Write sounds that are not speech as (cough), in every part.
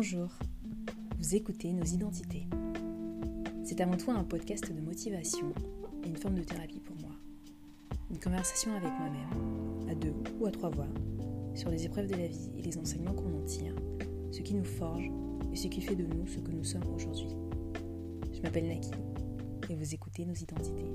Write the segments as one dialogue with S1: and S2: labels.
S1: Bonjour, vous écoutez Nos Identités. C'est avant tout un podcast de motivation et une forme de thérapie pour moi. Une conversation avec moi-même, à deux ou à trois voix, sur les épreuves de la vie et les enseignements qu'on en tire, ce qui nous forge et ce qui fait de nous ce que nous sommes aujourd'hui. Je m'appelle Naki et vous écoutez Nos Identités.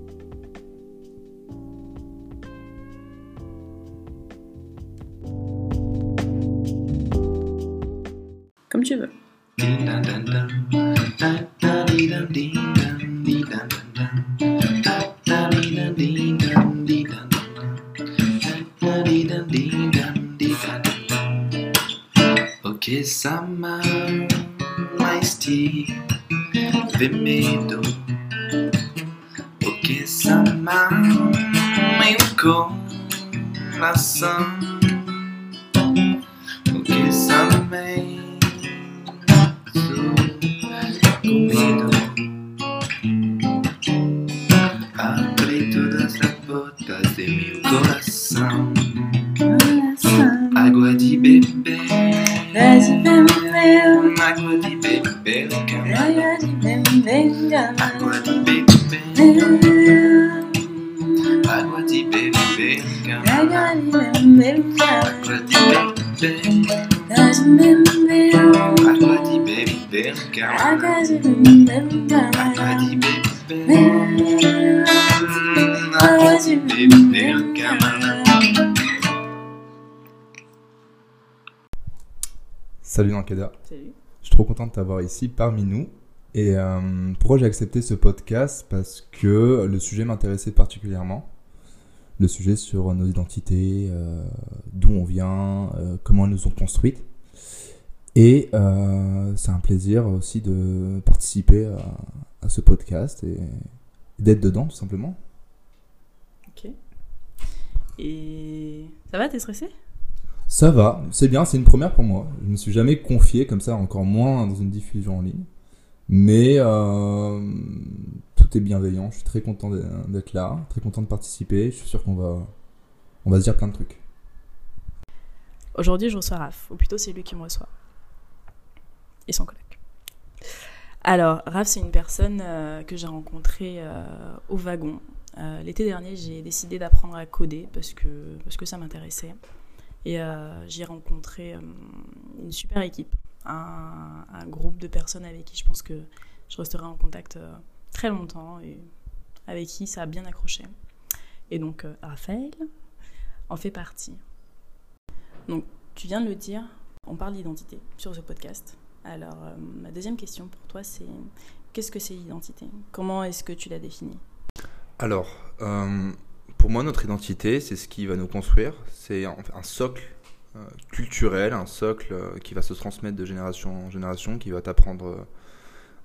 S2: T'avoir ici parmi nous. Et euh, pourquoi j'ai accepté ce podcast? Parce que le sujet m'intéressait particulièrement. Le sujet sur nos identités, euh, d'où on vient, euh, comment elles nous ont construites. Et euh, c'est un plaisir aussi de participer à, à ce podcast et d'être dedans tout simplement.
S1: Ok. Et ça va, t'es stressé?
S2: Ça va, c'est bien, c'est une première pour moi. Je me suis jamais confié comme ça, encore moins dans une diffusion en ligne. Mais euh, tout est bienveillant, je suis très content d'être là, très content de participer. Je suis sûr qu'on va, on va se dire plein de trucs.
S1: Aujourd'hui, je reçois Raph, ou plutôt c'est lui qui me reçoit. Et son collègue. Alors, Raph, c'est une personne euh, que j'ai rencontrée euh, au wagon. L'été dernier, j'ai décidé d'apprendre à coder parce que, parce que ça m'intéressait. Et euh, j'ai rencontré euh, une super équipe, un, groupe de personnes avec qui je pense que je resterai en contact euh, très longtemps et avec qui ça a bien accroché. Et donc, Raphaël en fait partie. Donc, tu viens de le dire, on parle d'identité sur ce podcast. Alors, ma deuxième question pour toi, c'est qu'est-ce que c'est l'identité? Comment est-ce que tu la définis
S2: Alors, pour moi, notre identité, c'est ce qui va nous construire. C'est un, socle euh, culturel, un socle euh, qui va se transmettre de génération en génération, qui va t'apprendre euh,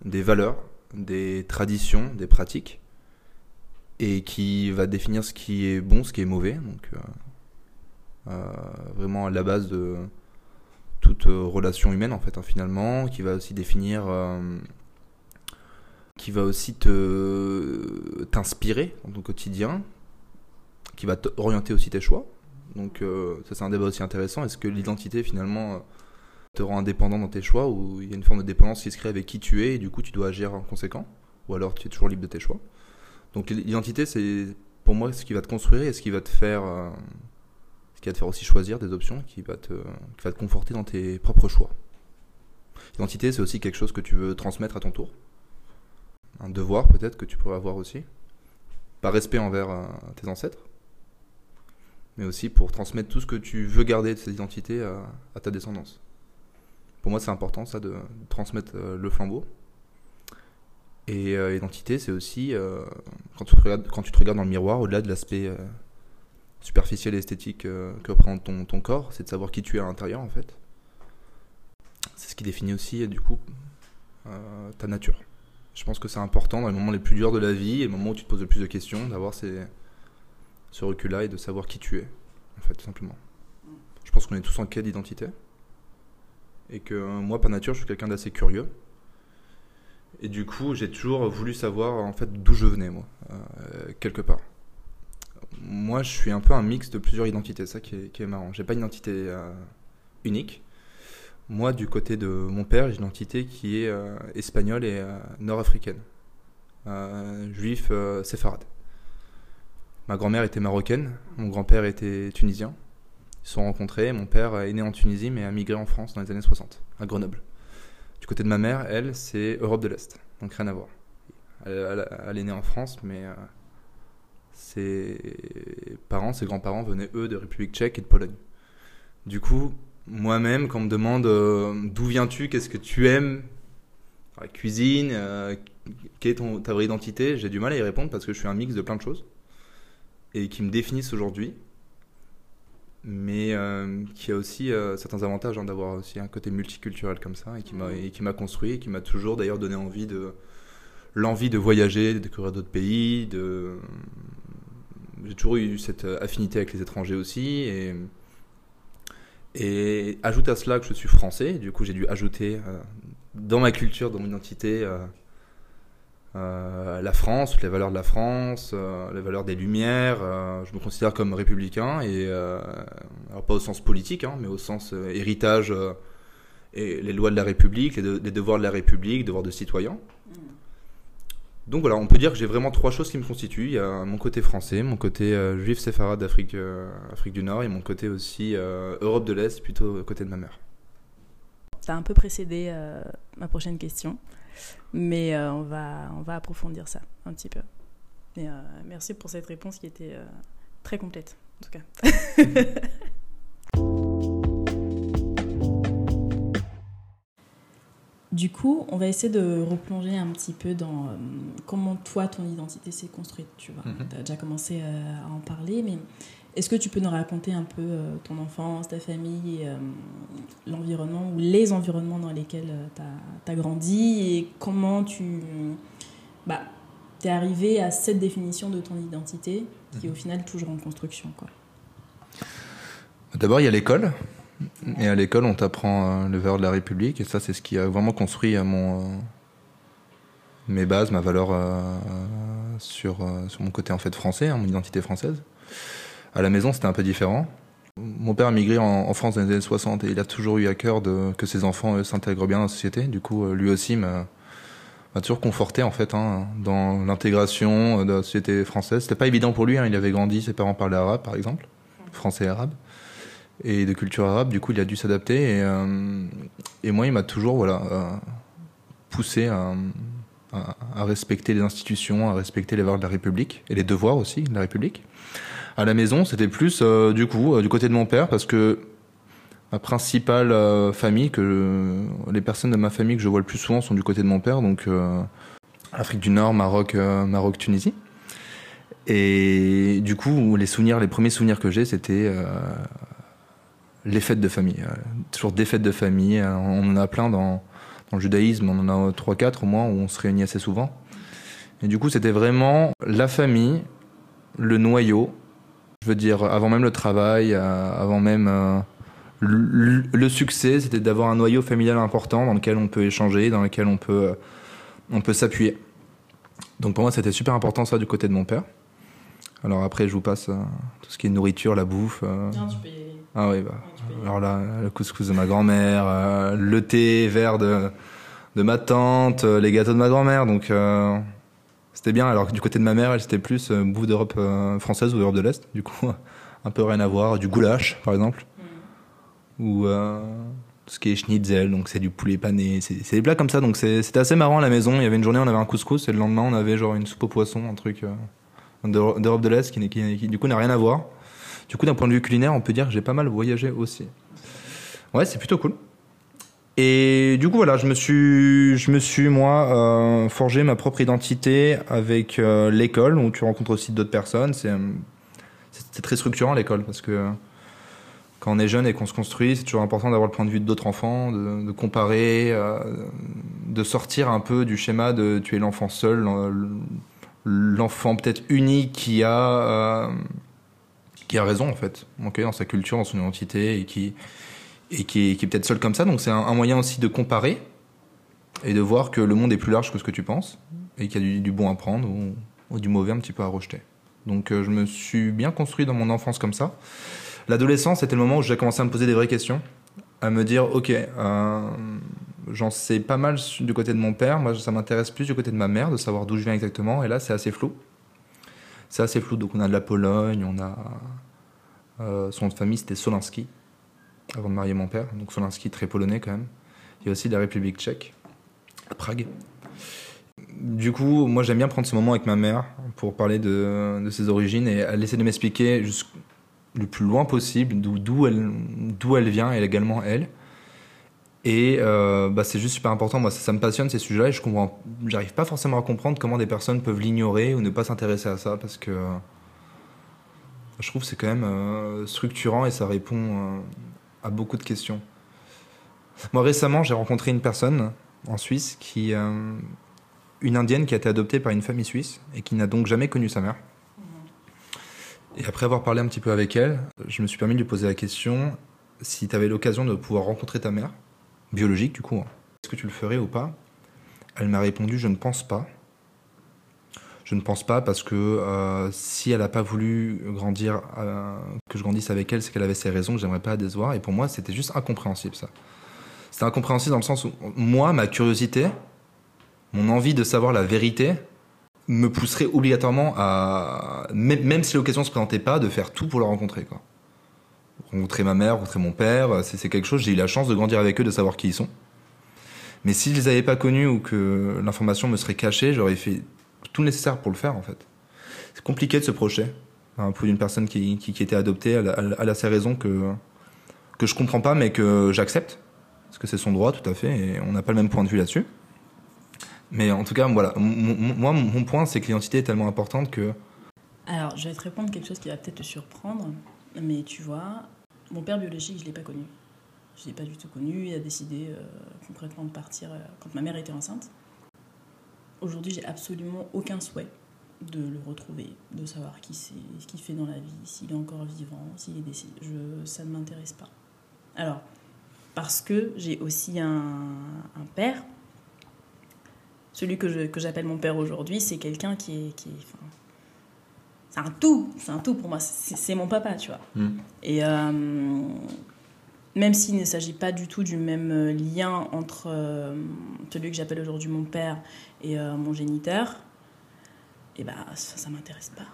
S2: des valeurs, des traditions, des pratiques, et qui va définir ce qui est bon, ce qui est mauvais. Donc, vraiment à la base de toute relation humaine, en fait, hein, finalement, qui va aussi définir. qui va aussi te t'inspirer dans ton quotidien, qui va te- orienter aussi tes choix. Donc euh, ça c'est un débat aussi intéressant. Est-ce que l'identité finalement euh, te rend indépendant dans tes choix ou il y a une forme de dépendance qui se crée avec qui tu es et du coup tu dois agir en conséquent? Ou alors tu es toujours libre de tes choix? Donc l'identité c'est pour moi ce qui va te construire et ce qui va te faire euh, ce qui va te faire aussi choisir des options qui va te qui va te conforter dans tes propres choix. L'identité c'est aussi quelque chose que tu veux transmettre à ton tour un devoir peut-être que tu pourrais avoir aussi, par respect envers tes ancêtres, mais aussi pour transmettre tout ce que tu veux garder de cette identité à, à ta descendance. Pour moi, c'est important ça de, transmettre euh, le flambeau. Et euh, identité, c'est aussi euh, quand, tu te regardes, dans le miroir, au-delà de l'aspect euh, superficiel et esthétique euh, que représente ton, corps, c'est de savoir qui tu es à l'intérieur en fait. C'est ce qui définit aussi euh, du coup euh, ta nature. Je pense que c'est important dans les moments les plus durs de la vie les moments où tu te poses le plus de questions, d'avoir ces- ce recul-là et de savoir qui tu es, en fait, tout simplement. Je pense qu'on est tous en quête d'identité. Et que euh, moi, par nature, je suis quelqu'un d'assez curieux. Et du coup, j'ai toujours voulu savoir, en fait, d'où je venais, moi, euh, quelque part. Moi, je suis un peu un mix de plusieurs identités, ça qui est, qui est marrant. J'ai pas une identité euh, unique. Moi, du côté de mon père, j'ai une identité qui est espagnole et nord-africaine. Juif séfarade. Ma grand-mère était marocaine, mon grand-père était tunisien. Ils se sont rencontrés. Mon père est né en Tunisie mais a migré en France dans les années 60, à Grenoble. Du côté de ma mère, elle, c'est Europe de l'Est, donc rien à voir. Elle, est née en France, mais euh, ses parents, ses grands-parents venaient eux de République tchèque et de Pologne. Du coup, moi-même, quand on me demande euh, d'où viens-tu, qu'est-ce que tu aimes, la cuisine, euh, quelle est ton, ta vraie identité, j'ai du mal à y répondre parce que je suis un mix de plein de choses et qui me définissent aujourd'hui, mais euh, qui a aussi euh, certains avantages hein, d'avoir aussi un côté multiculturel comme ça et qui m'a et qui m'a construit et qui m'a toujours d'ailleurs donné envie de l'envie de voyager, de découvrir d'autres pays, de j'ai toujours eu cette euh, affinité avec les étrangers aussi et et ajoute à cela que je suis français, du coup j'ai dû ajouter euh, dans ma culture, dans mon identité, euh, la France, toutes les valeurs de la France, euh, les valeurs des Lumières. euh, je me considère comme républicain, et alors pas au sens politique, hein, mais au sens héritage et les lois de la République, les, de- les devoirs de la République, devoirs de citoyen. Donc voilà, on peut dire que j'ai vraiment trois choses qui me constituent. Il y a mon côté français, mon côté juif séfarade d'Afrique Afrique du Nord et mon côté aussi Europe de l'Est, plutôt côté de ma mère.
S1: T'as un peu précédé ma prochaine question, mais euh, on, va, on va approfondir ça un petit peu. Et, euh, merci pour cette réponse qui était euh, très complète, en tout cas. (laughs) Du coup, on va essayer de replonger un petit peu dans euh, comment toi, ton identité s'est construite. Tu vois, tu as déjà commencé euh, à en parler, mais est-ce que tu peux nous raconter un peu euh, ton enfance, ta famille, euh, l'environnement ou les environnements dans lesquels tu as, grandi et comment tu bah, es arrivé à cette définition de ton identité qui est au final toujours en construction quoi?
S2: D'abord, il y a l'école. Et à l'école, on t'apprend euh, le valeur de la République. Et ça, c'est ce qui a vraiment construit euh, mon, euh, mes bases, ma valeur euh, sur, euh, sur mon côté en fait français, hein, mon identité française. À la maison, c'était un peu différent. Mon père a migré en, France dans les années 60 et il a toujours eu à cœur que ses enfants s'intègrent bien dans la société. Du coup, euh, lui aussi m'a m'a toujours conforté en fait hein, dans l'intégration de la société française. C'était pas évident pour lui. hein, il avait grandi, ses parents parlaient arabe par exemple, français arabe et de culture arabe. Du coup, il a dû s'adapter. Et, euh, moi, il m'a toujours voilà, euh, poussé à- à respecter les institutions, à respecter les valeurs de la République et les devoirs aussi de la République. À la maison, c'était plus euh, du coup euh, du côté de mon père parce que ma principale euh, famille, que les personnes de ma famille que je vois le plus souvent sont du côté de mon père, donc Afrique du Nord, Maroc, Maroc, Tunisie. Et du coup, les souvenirs, les premiers souvenirs que j'ai, c'était les fêtes de famille. Toujours des fêtes de famille. On en a plein dans, dans le judaïsme, on en a trois, quatre au moins où on se réunit assez souvent. Et du coup, c'était vraiment la famille, le noyau. Je veux dire, avant même le travail, euh, avant même euh, le, succès, c'était d'avoir un noyau familial important dans lequel on peut échanger, dans lequel on peut, euh, on peut s'appuyer. Donc pour moi, c'était super important ça du côté de mon père. Alors après, je vous passe euh, tout ce qui est nourriture, la bouffe. euh, ah oui, bah. Alors là, le couscous de ma grand-mère, euh, le thé vert de, de ma tante, les gâteaux de ma grand-mère. Donc c'était bien. Alors que du côté de ma mère, elle c'était plus euh, bouffe d'Europe euh, française ou d'Europe de l'Est. Du coup, (laughs) un peu rien à voir. Du goulash, par exemple. Ou euh, ce qui est schnitzel, donc c'est du poulet pané. C'est des plats comme ça. Donc c'est- c'était assez marrant à la maison. Il y avait une journée, on avait un couscous et le lendemain, on avait genre une soupe au poisson, un truc d'Euro- d'Europe de l'Est qui, qui, qui, du coup n'a rien à voir. Du coup, d'un point de vue culinaire, on peut dire que j'ai pas mal voyagé aussi. Ouais, c'est plutôt cool. Et du coup, voilà, je me suis, je me suis moi euh, forgé ma propre identité avec euh, l'école, où tu rencontres aussi d'autres personnes. C'est, euh, très structurant l'école parce que quand on est jeune et qu'on se construit, c'est toujours important d'avoir le point de vue d'autres enfants, de, comparer, de sortir un peu du schéma de tu es l'enfant seul, l'en- l'enfant peut-être unique qui a qui a raison en fait, dans sa culture, dans son identité et qui et qui est, qui est peut-être seul comme ça. Donc c'est un, moyen aussi de comparer et de voir que le monde est plus large que ce que tu penses et qu'il y a du, bon à prendre ou, du mauvais un petit peu à rejeter. Donc euh, je me suis bien construit dans mon enfance comme ça. L'adolescence, c'était le moment où j'ai commencé à me poser des vraies questions à me dire ok, euh, j'en sais pas mal du côté de mon père, moi ça m'intéresse plus du côté de ma mère, de savoir d'où je viens exactement, et là c'est assez flou. C'est assez flou, donc on a de la Pologne, on a. euh, son famille c'était Solinski, avant de marier mon père, donc Solinski très polonais quand même. Il y a aussi la République tchèque, à Prague. Du coup, moi j'aime bien prendre ce moment avec ma mère pour parler de, ses origines et elle essaie de m'expliquer le plus loin possible d'où elle, elle vient, et également elle. Et euh, bah, c'est juste super important, moi ça, me passionne ces sujets-là et je comprends, j'arrive pas forcément à comprendre comment des personnes peuvent l'ignorer ou ne pas s'intéresser à ça parce que euh, je trouve c'est quand même euh, structurant et ça répond à beaucoup de questions. Moi récemment j'ai rencontré une personne en Suisse qui, euh, une indienne qui a été adoptée par une famille suisse et qui n'a donc jamais connu sa mère. Et après avoir parlé un petit peu avec elle, je me suis permis de lui poser la question si tu avais l'occasion de pouvoir rencontrer ta mère, biologique du coup, hein, est-ce que tu le ferais ou pas? Elle m'a répondu je ne pense pas. Je ne pense pas parce que euh, si elle n'a pas voulu grandir, euh, que je grandisse avec elle, c'est qu'elle avait ses raisons que j'aimerais pas décevoir. Et pour moi, c'était juste incompréhensible ça. C'était incompréhensible dans le sens où moi, ma curiosité, mon envie de savoir la vérité, me pousserait obligatoirement à, même, si l'occasion se présentait pas, de faire tout pour la rencontrer. Quoi. Rencontrer ma mère, rencontrer mon père, c'est c'est quelque chose, j'ai eu la chance de grandir avec eux, de savoir qui ils sont. Mais si je les avais pas connus ou que l'information me serait cachée, j'aurais fait tout le nécessaire pour le faire en fait. C'est compliqué de se projeter hein, pour une personne qui, qui, était adoptée, elle, elle, elle a ses raisons que, que je comprends pas mais que j'accepte. Parce que c'est son droit tout à fait et on n'a pas le même point de vue là-dessus. Mais en tout cas, voilà, moi mon point c'est que l'identité est tellement importante que
S1: Alors, je vais te répondre quelque chose qui va peut-être te surprendre, mais tu vois, mon père biologique, je l'ai pas connu. Je l'ai pas du tout connu. Il a décidé euh, concrètement de partir euh, quand ma mère était enceinte. Aujourd'hui, j'ai absolument aucun souhait de le retrouver, de savoir qui c'est, ce qu'il fait dans la vie, s'il est encore vivant, s'il est décédé. Je, ça ne m'intéresse pas. Alors, parce que j'ai aussi un, un père. Celui que, je- que j'appelle mon père aujourd'hui, c'est quelqu'un qui est, qui est, enfin, c'est un tout, c'est un tout pour moi, c'est, mon papa, tu vois.
S2: Mm.
S1: Et euh, même s'il ne s'agit pas du tout du même euh, lien entre euh, celui que j'appelle aujourd'hui mon père et euh, mon géniteur, et ben ça, ça m'intéresse pas.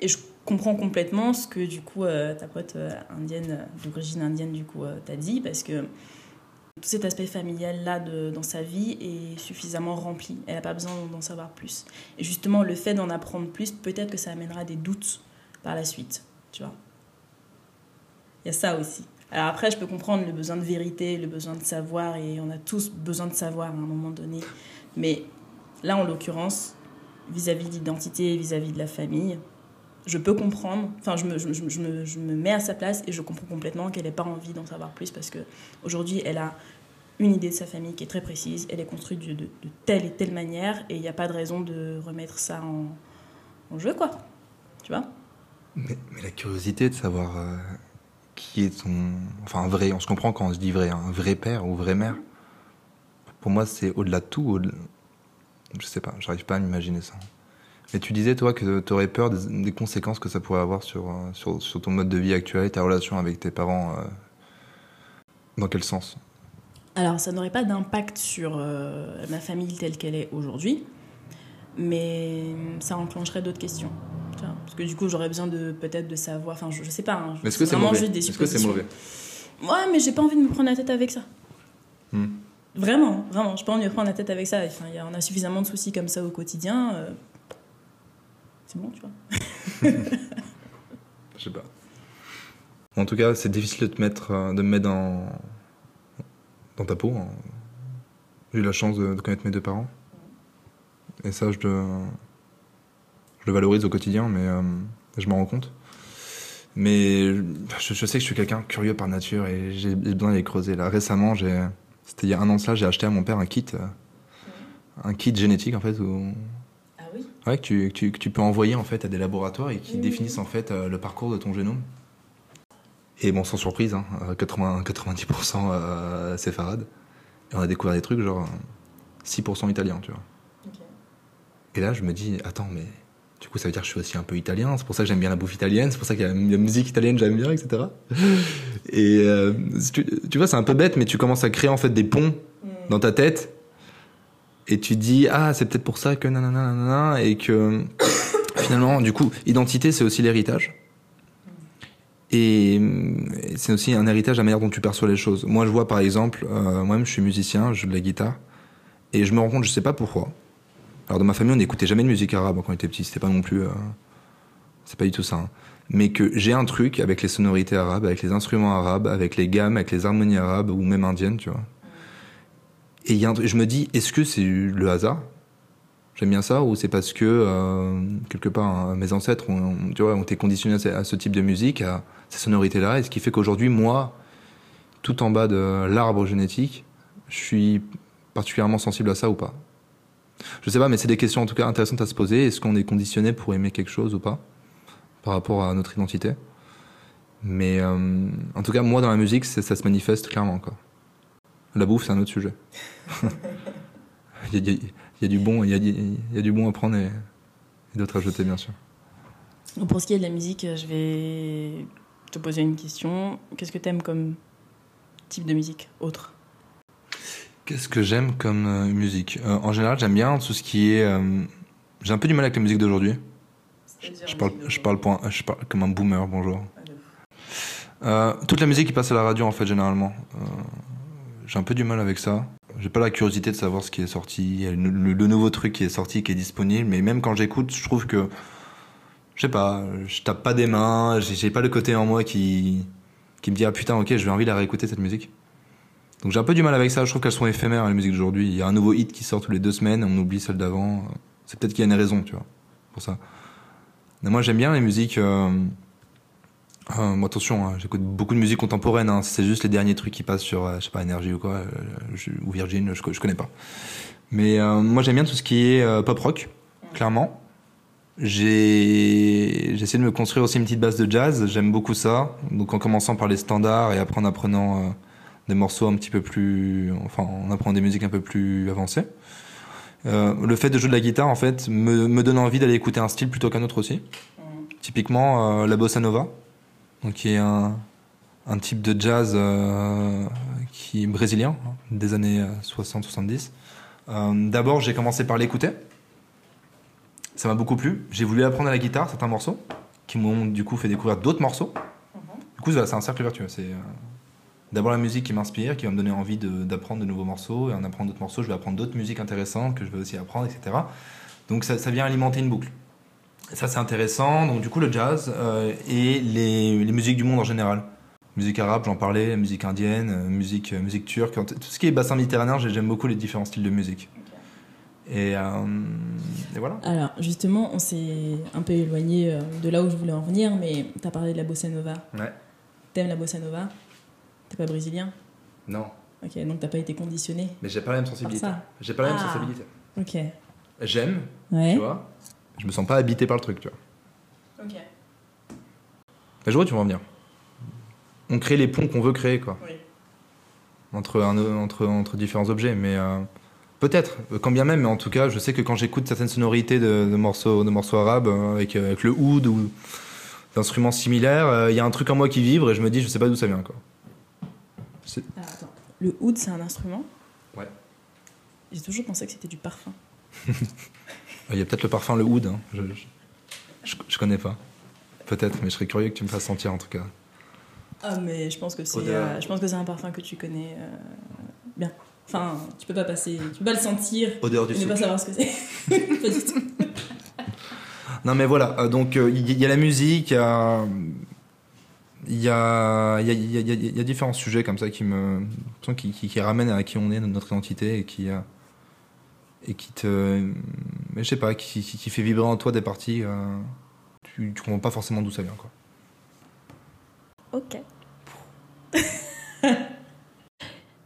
S1: Et je comprends complètement ce que du coup ta pote indienne, d'origine indienne du coup t'a dit, parce que tout cet aspect familial là dans sa vie est suffisamment rempli. Elle n'a pas besoin d'en savoir plus. Et justement, le fait d'en apprendre plus, peut-être que ça amènera des doutes par la suite. Tu vois Il y a ça aussi. Alors après, je peux comprendre le besoin de vérité, le besoin de savoir, et on a tous besoin de savoir à un moment donné. Mais là, en l'occurrence, vis-à-vis de l'identité, vis-à-vis de la famille, je peux comprendre, enfin, je me, je, je- je me, je me mets à sa place et je comprends complètement qu'elle n'ait pas envie d'en savoir plus parce que aujourd'hui, elle a une idée de sa famille qui est très précise, elle est construite de, telle et telle manière et il n'y a pas de raison de remettre ça en, en jeu, quoi. Tu vois?
S2: Mais, mais la curiosité de savoir euh, qui est ton. Enfin, un vrai, on se comprend quand on se dit vrai, hein, un vrai père ou vraie mère. Pour moi, c'est au-delà de tout. au- Je sais pas, j'arrive pas à m'imaginer ça. Mais tu disais, toi, que tu aurais peur des, des conséquences que ça pourrait avoir sur, euh, sur, sur ton mode de vie actuel et ta relation avec tes parents. euh, Dans quel sens?
S1: Alors, ça n'aurait pas d'impact sur euh, ma famille telle qu'elle est aujourd'hui, mais ça enclencherait d'autres questions. Tu vois Parce que du coup, j'aurais besoin de peut-être de savoir, enfin, je, je sais pas. hein,
S2: est-ce que c'est mauvais
S1: juste des
S2: Est-ce que c'est mauvais
S1: Ouais, mais j'ai pas envie de me prendre la tête avec ça.
S2: Hmm.
S1: Vraiment, vraiment, j'ai pas envie de me prendre la tête avec ça. Enfin, il y a- on a suffisamment de soucis comme ça au quotidien. euh, C'est bon, tu vois. (laughs)
S2: Je sais pas. En tout cas, c'est difficile de te mettre, euh, de me mettre dans, dans ta peau. hein. J'ai eu la chance de, de connaître mes deux parents. Et ça, je le, je le valorise au quotidien, mais euh, je m'en rends compte. Mais je, je sais que je suis quelqu'un curieux par nature et j'ai besoin d'aller creuser. Là, récemment, c'était il y a un an de cela, j'ai acheté à mon père un kit, euh, un kit génétique en fait, où,
S1: Ah oui?
S2: Ouais, que tu, que tu, que tu peux envoyer en fait à des laboratoires et qui définissent en fait euh, le parcours de ton génome. Et bon, sans surprise, hein, euh, 80, 90% euh, séfarade. Et on a découvert des trucs genre euh, 6% italien, tu vois. Et là, je me dis, attends, mais Du coup, ça veut dire que je suis aussi un peu italien. C'est pour ça que j'aime bien la bouffe italienne. C'est pour ça a la musique italienne, j'aime bien, etc. Et euh, tu, tu vois, c'est un peu bête, mais tu commences à créer en fait des ponts dans ta tête. Et tu dis, ah, c'est peut-être pour ça que nanana, nanana, et que (coughs) finalement, du coup, identité, c'est aussi l'héritage. Et c'est aussi un héritage, la manière dont tu perçois les choses. Moi, je vois par exemple, euh, moi-même, je suis musicien, je joue de la guitare, et je me rends compte, je sais pas pourquoi. Alors, dans ma famille, on n'écoutait jamais de musique arabe quand on était petit, c'était pas non plus. euh, c'est pas du tout ça. hein. Mais que j'ai un truc avec les sonorités arabes, avec les instruments arabes, avec les gammes, avec les harmonies arabes, ou même indiennes, tu vois. Et y a un truc- je me dis, est-ce que c'est le hasard? J'aime bien ça, ou c'est parce que, euh, quelque part, hein, mes ancêtres ont, ont- tu vois, ont été conditionnés à ce, à ce type de musique, à ces sonorités-là, et ce qui fait qu'aujourd'hui, moi, tout en bas de l'arbre génétique, je suis particulièrement sensible à ça ou pas Je sais pas, mais c'est des questions en tout cas intéressantes à se poser. Est-ce qu'on est conditionné pour aimer quelque chose ou pas par rapport à notre identité? Mais euh, en tout cas, moi, dans la musique, ça se manifeste clairement. Quoi. La bouffe, c'est un autre sujet. (laughs) il, y a, du bon, du bon à prendre et, et d'autres à jeter, bien sûr.
S1: Pour ce qui est de la musique, je vais te poser une question. Qu'est-ce que tu aimes comme type de musique autre?
S2: Qu'est-ce que j'aime comme euh, musique? Euh, En général, j'aime bien tout ce qui est. euh, J'ai un peu du mal avec la musique d'aujourd'hui. Je parle, je parle, pour un- je parle comme un boomer, bonjour. Euh, toute la musique qui passe à la radio, en fait, généralement. J'ai un peu du mal avec ça. J'ai pas la curiosité de savoir ce qui est sorti, il y a le, le- le nouveau truc qui est sorti, qui est disponible. Mais même quand j'écoute, je trouve que. Je sais pas, je tape pas des mains, j'ai j'ai pas le côté en moi qui, qui me dit Ah putain, ok, je vais envie de la réécouter cette musique. Donc j'ai un peu du mal avec ça, je trouve qu'elles sont éphémères, les musiques d'aujourd'hui. Il y a un nouveau hit qui sort tous les deux semaines, on oublie celle d'avant. C'est peut-être qu'il y a une raison, tu vois, pour ça. Mais moi j'aime bien les musiques. Euh... euh, attention, hein, j'écoute beaucoup de musique contemporaine. Hein, c'est juste les derniers trucs qui passent sur, euh, je sais pas, Énergie ou quoi, euh, ou Virgin, je, je connais pas. Mais euh, moi j'aime bien tout ce qui est pop rock, clairement. J'ai essayé de me construire aussi une petite base de jazz. J'aime beaucoup ça. Donc en commençant par les standards et après en apprenant des morceaux un petit peu plus, enfin en apprenant des musiques un peu plus avancées. Euh, le fait de jouer de la guitare en fait me, me donne envie d'aller écouter un style plutôt qu'un autre aussi. Typiquement euh, la bossa nova, donc qui est un, un type de jazz euh, qui est brésilien hein, des années 60-70. Euh, D'abord j'ai commencé par l'écouter. Ça m'a beaucoup plu. J'ai voulu apprendre à la guitare certains morceaux qui m'ont du coup fait découvrir d'autres morceaux. Du coup, c'est un cercle vertueux. C'est d'abord la musique qui m'inspire, qui va me donner envie d'apprendre de, nouveaux morceaux. Et en apprenant d'autres morceaux, je vais apprendre d'autres musiques intéressantes que je vais aussi apprendre, etc. Donc ça, ça vient alimenter une boucle. Et ça, c'est intéressant. Donc du coup, le jazz euh, et les, les musiques du monde en général. Musique arabe, j'en parlais, musique indienne, euh, musique, euh, musique turque. Tout ce qui est bassin méditerranéen, j'ai- j'aime beaucoup les différents styles de musique. Et, euh, et voilà.
S1: Alors, justement, on s'est un peu éloigné de là où je voulais en venir, mais tu as parlé de la bossa nova.
S2: Ouais.
S1: T'aimes la bossa nova? T'es pas brésilien
S2: Non,
S1: Ok, donc t'as pas été conditionné
S2: mais j'ai pas la même sensibilité.
S1: ça.
S2: J'ai pas la même
S1: Ah.
S2: sensibilité.
S1: Ok.
S2: J'aime,
S1: Ouais.
S2: tu vois. Je me sens pas habité par le truc, tu vois.
S1: Ok.
S2: Mais je vois tu vas en venir. On crée les ponts qu'on veut créer, quoi.
S1: Oui.
S2: Entre, un- entre, entre différents objets, mais euh, peut-être, euh, quand bien même, mais en tout cas, je sais que quand j'écoute certaines sonorités de, de morceaux, de morceaux arabes, euh, avec, euh, avec le oud ou d'instruments similaires, euh, il y a un truc en moi qui vibre et je me dis, je sais pas d'où ça vient, quoi.
S1: Alors, attends. Le oud, c'est un instrument
S2: Ouais.
S1: J'ai toujours pensé que c'était du parfum. (laughs)
S2: Il y a peut-être le parfum, le oud, hein. je, je, je, je connais pas. Peut-être, mais je serais curieux que tu me fasses sentir en tout cas.
S1: Ah, mais je pense que c'est,
S2: Odeur.
S1: euh, je pense que c'est un parfum que tu connais euh, bien. Enfin, tu peux pas passer, tu peux pas le sentir
S2: Odeur du
S1: et ne pas savoir ce que c'est. (laughs) pas du tout.
S2: Non mais voilà, euh, donc euh, il y, y a la musique, il y a, il y, a, il y, a, il y, a, il y a- il y a différents sujets comme ça qui me, qui, qui, qui ramènent à qui on est, notre identité et qui, euh, et qui te, mais je sais pas, qui, qui, qui fait vibrer en toi des parties, euh, tu, tu comprends pas forcément d'où ça vient quoi.
S1: Ok. (laughs)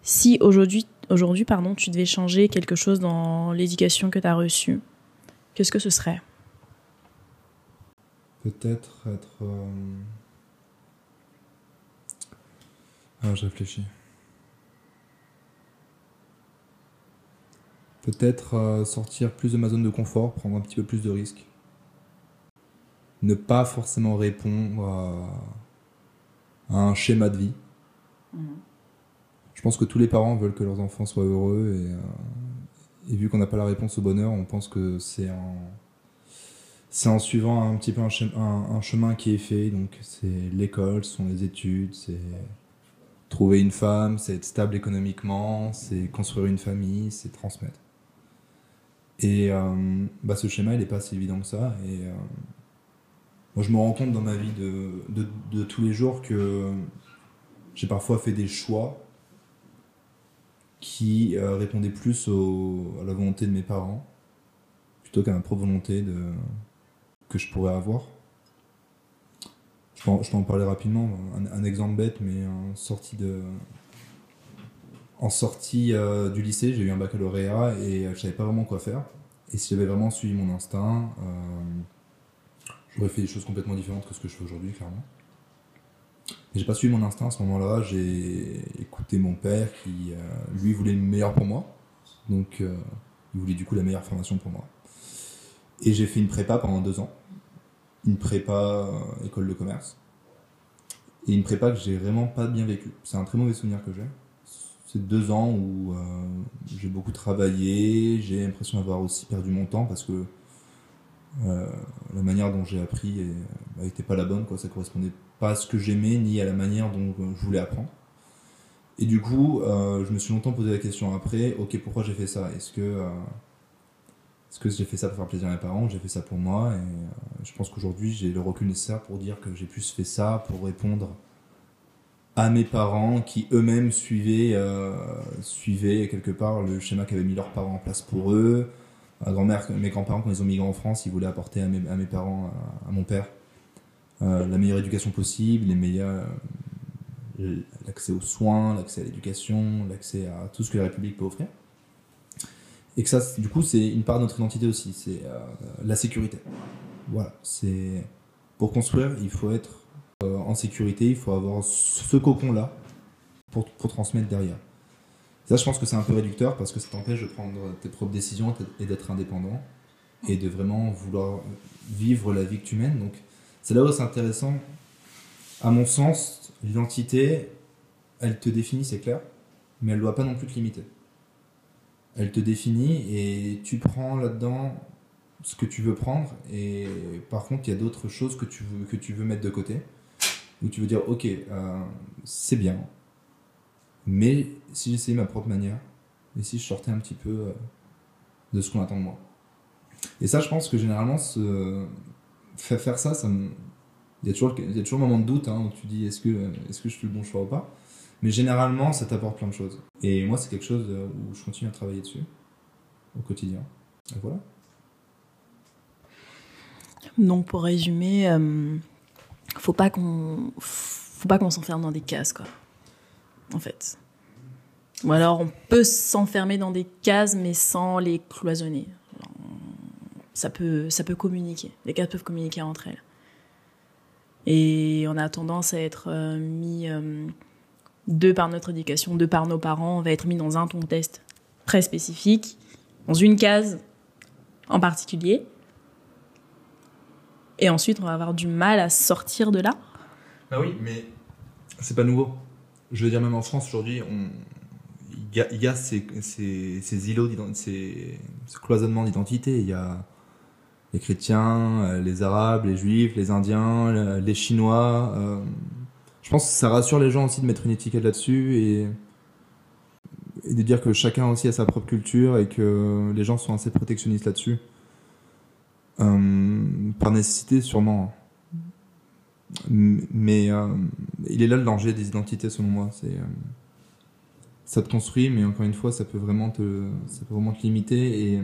S1: si aujourd'hui, aujourd'hui pardon, tu devais changer quelque chose dans l'éducation que tu as reçue, qu'est-ce que ce serait?
S2: Peut-être être. Ah, je réfléchis. Peut-être euh, sortir plus de ma zone de confort, prendre un petit peu plus de risques. ne pas forcément répondre à, à un schéma de vie.
S1: Mhm.
S2: Je pense que tous les parents veulent que leurs enfants soient heureux et, euh, et vu qu'on n'a pas la réponse au bonheur, on pense que c'est en, c'est en suivant un petit peu un- un chemin qui est fait. Donc c'est l'école, ce sont les études, c'est trouver une femme, c'est être stable économiquement, c'est construire une famille, c'est transmettre. Et euh, bah, ce schéma, il n'est pas si évident que ça. Et euh, moi, je me rends compte dans ma vie de, de, tous les jours que j'ai parfois fait des choix qui euh, répondaient plus à la volonté de mes parents plutôt qu'à ma propre volonté de, que je pourrais avoir. Je peux, en, parler rapidement. Un, exemple bête, mais en sortie de, en sortie euh, du lycée, j'ai eu un baccalauréat et euh, je savais pas vraiment quoi faire. Et si j'avais vraiment suivi mon instinct, euh, j'aurais fait des choses complètement différentes que ce que je fais aujourd'hui, clairement. Mais j'ai pas suivi mon instinct à ce moment-là. J'ai écouté mon père qui, lui, voulait le meilleur pour moi. Donc, il voulait du coup la meilleure formation pour moi. Et j'ai fait une prépa pendant deux ans. Une prépa euh, école de commerce. Et une prépa que j'ai vraiment pas bien vécue. C'est un très mauvais souvenir que j'ai. C'est deux ans où euh, j'ai beaucoup travaillé. J'ai l'impression d'avoir aussi perdu mon temps parce que euh, la manière dont j'ai appris n'était pas la bonne. Quoi. Ça correspondait pas à ce que j'aimais ni à la manière dont je voulais apprendre. Et du coup, je me suis longtemps posé la question après, ok, pourquoi j'ai fait ça? Est-ce que, est-ce que j'ai fait ça pour faire plaisir à mes parents J'ai fait ça pour moi et euh, je pense qu'aujourd'hui j'ai le recul nécessaire pour dire que j'ai plus fait ça pour répondre à mes parents qui eux-mêmes suivaient, euh, suivaient quelque part le schéma qu'avaient mis leurs parents en place pour eux. Ma grand-mère, mes grands-parents quand ils ont migré en France, ils voulaient apporter à mes, à mes parents, à, mon père, euh, la meilleure éducation possible, les meilleurs, l'accès aux soins, l'accès à l'éducation, l'accès à tout ce que la République peut offrir. Et que ça, du coup, c'est une part de notre identité aussi, c'est euh, la sécurité. Voilà, c'est pour construire, il faut être euh, en sécurité, il faut avoir ce cocon-là pour, pour transmettre derrière. Ça, je pense que c'est un peu réducteur parce que ça t'empêche de prendre tes propres décisions et d'être indépendant et de vraiment vouloir vivre la vie que tu mènes. Donc, c'est là où c'est intéressant. À mon sens, l'identité, elle te définit, c'est clair, mais elle ne doit pas non plus te limiter. Elle te définit et tu prends là-dedans ce que tu veux prendre et par contre, il y a d'autres choses que tu veux, que tu veux mettre de côté où tu veux dire, ok, euh, c'est bien, mais si j'essayais ma propre manière, et si je sortais un petit peu euh, de ce qu'on attend de moi. Et ça, je pense que généralement, ce... faire, ça, ça il, y a toujours, il y a toujours un moment de doute hein, où tu dis est-ce que, est que je fais le bon choix ou pas? Mais généralement, ça t'apporte plein de choses. Et moi, c'est quelque chose euh, où je continue à travailler dessus au quotidien. Voilà.
S1: Donc pour résumer, euh, faut pas qu'on faut pas qu'on s'enferme dans des cases quoi. En fait. Ou alors on peut s'enfermer dans des cases mais sans les cloisonner. Ça peut ça peut communiquer. Les cases peuvent communiquer entre elles. Et on a tendance à être euh, mis euh, de par notre éducation, de par nos parents, on va être mis dans un contexte très spécifique, dans une case en particulier. Et ensuite, on va avoir du mal à sortir de là.
S2: Bah oui, mais c'est pas nouveau. Je veux dire, même en France aujourd'hui, il y a, ces, ces, îlots, ces, ce cloisonnement d'identité. Il y a les chrétiens, euh, les arabes, les juifs, les indiens, le- les chinois. euh, pense que ça rassure les gens aussi de mettre une étiquette là-dessus et, de dire que chacun aussi a sa propre culture et que les gens sont assez protectionnistes là-dessus. Euh, par nécessité, sûrement. M- Mais euh, il est là le danger des identités, selon moi. Euh, ça te construit, mais encore une fois, ça peut vraiment te, ça peut vraiment te limiter. Et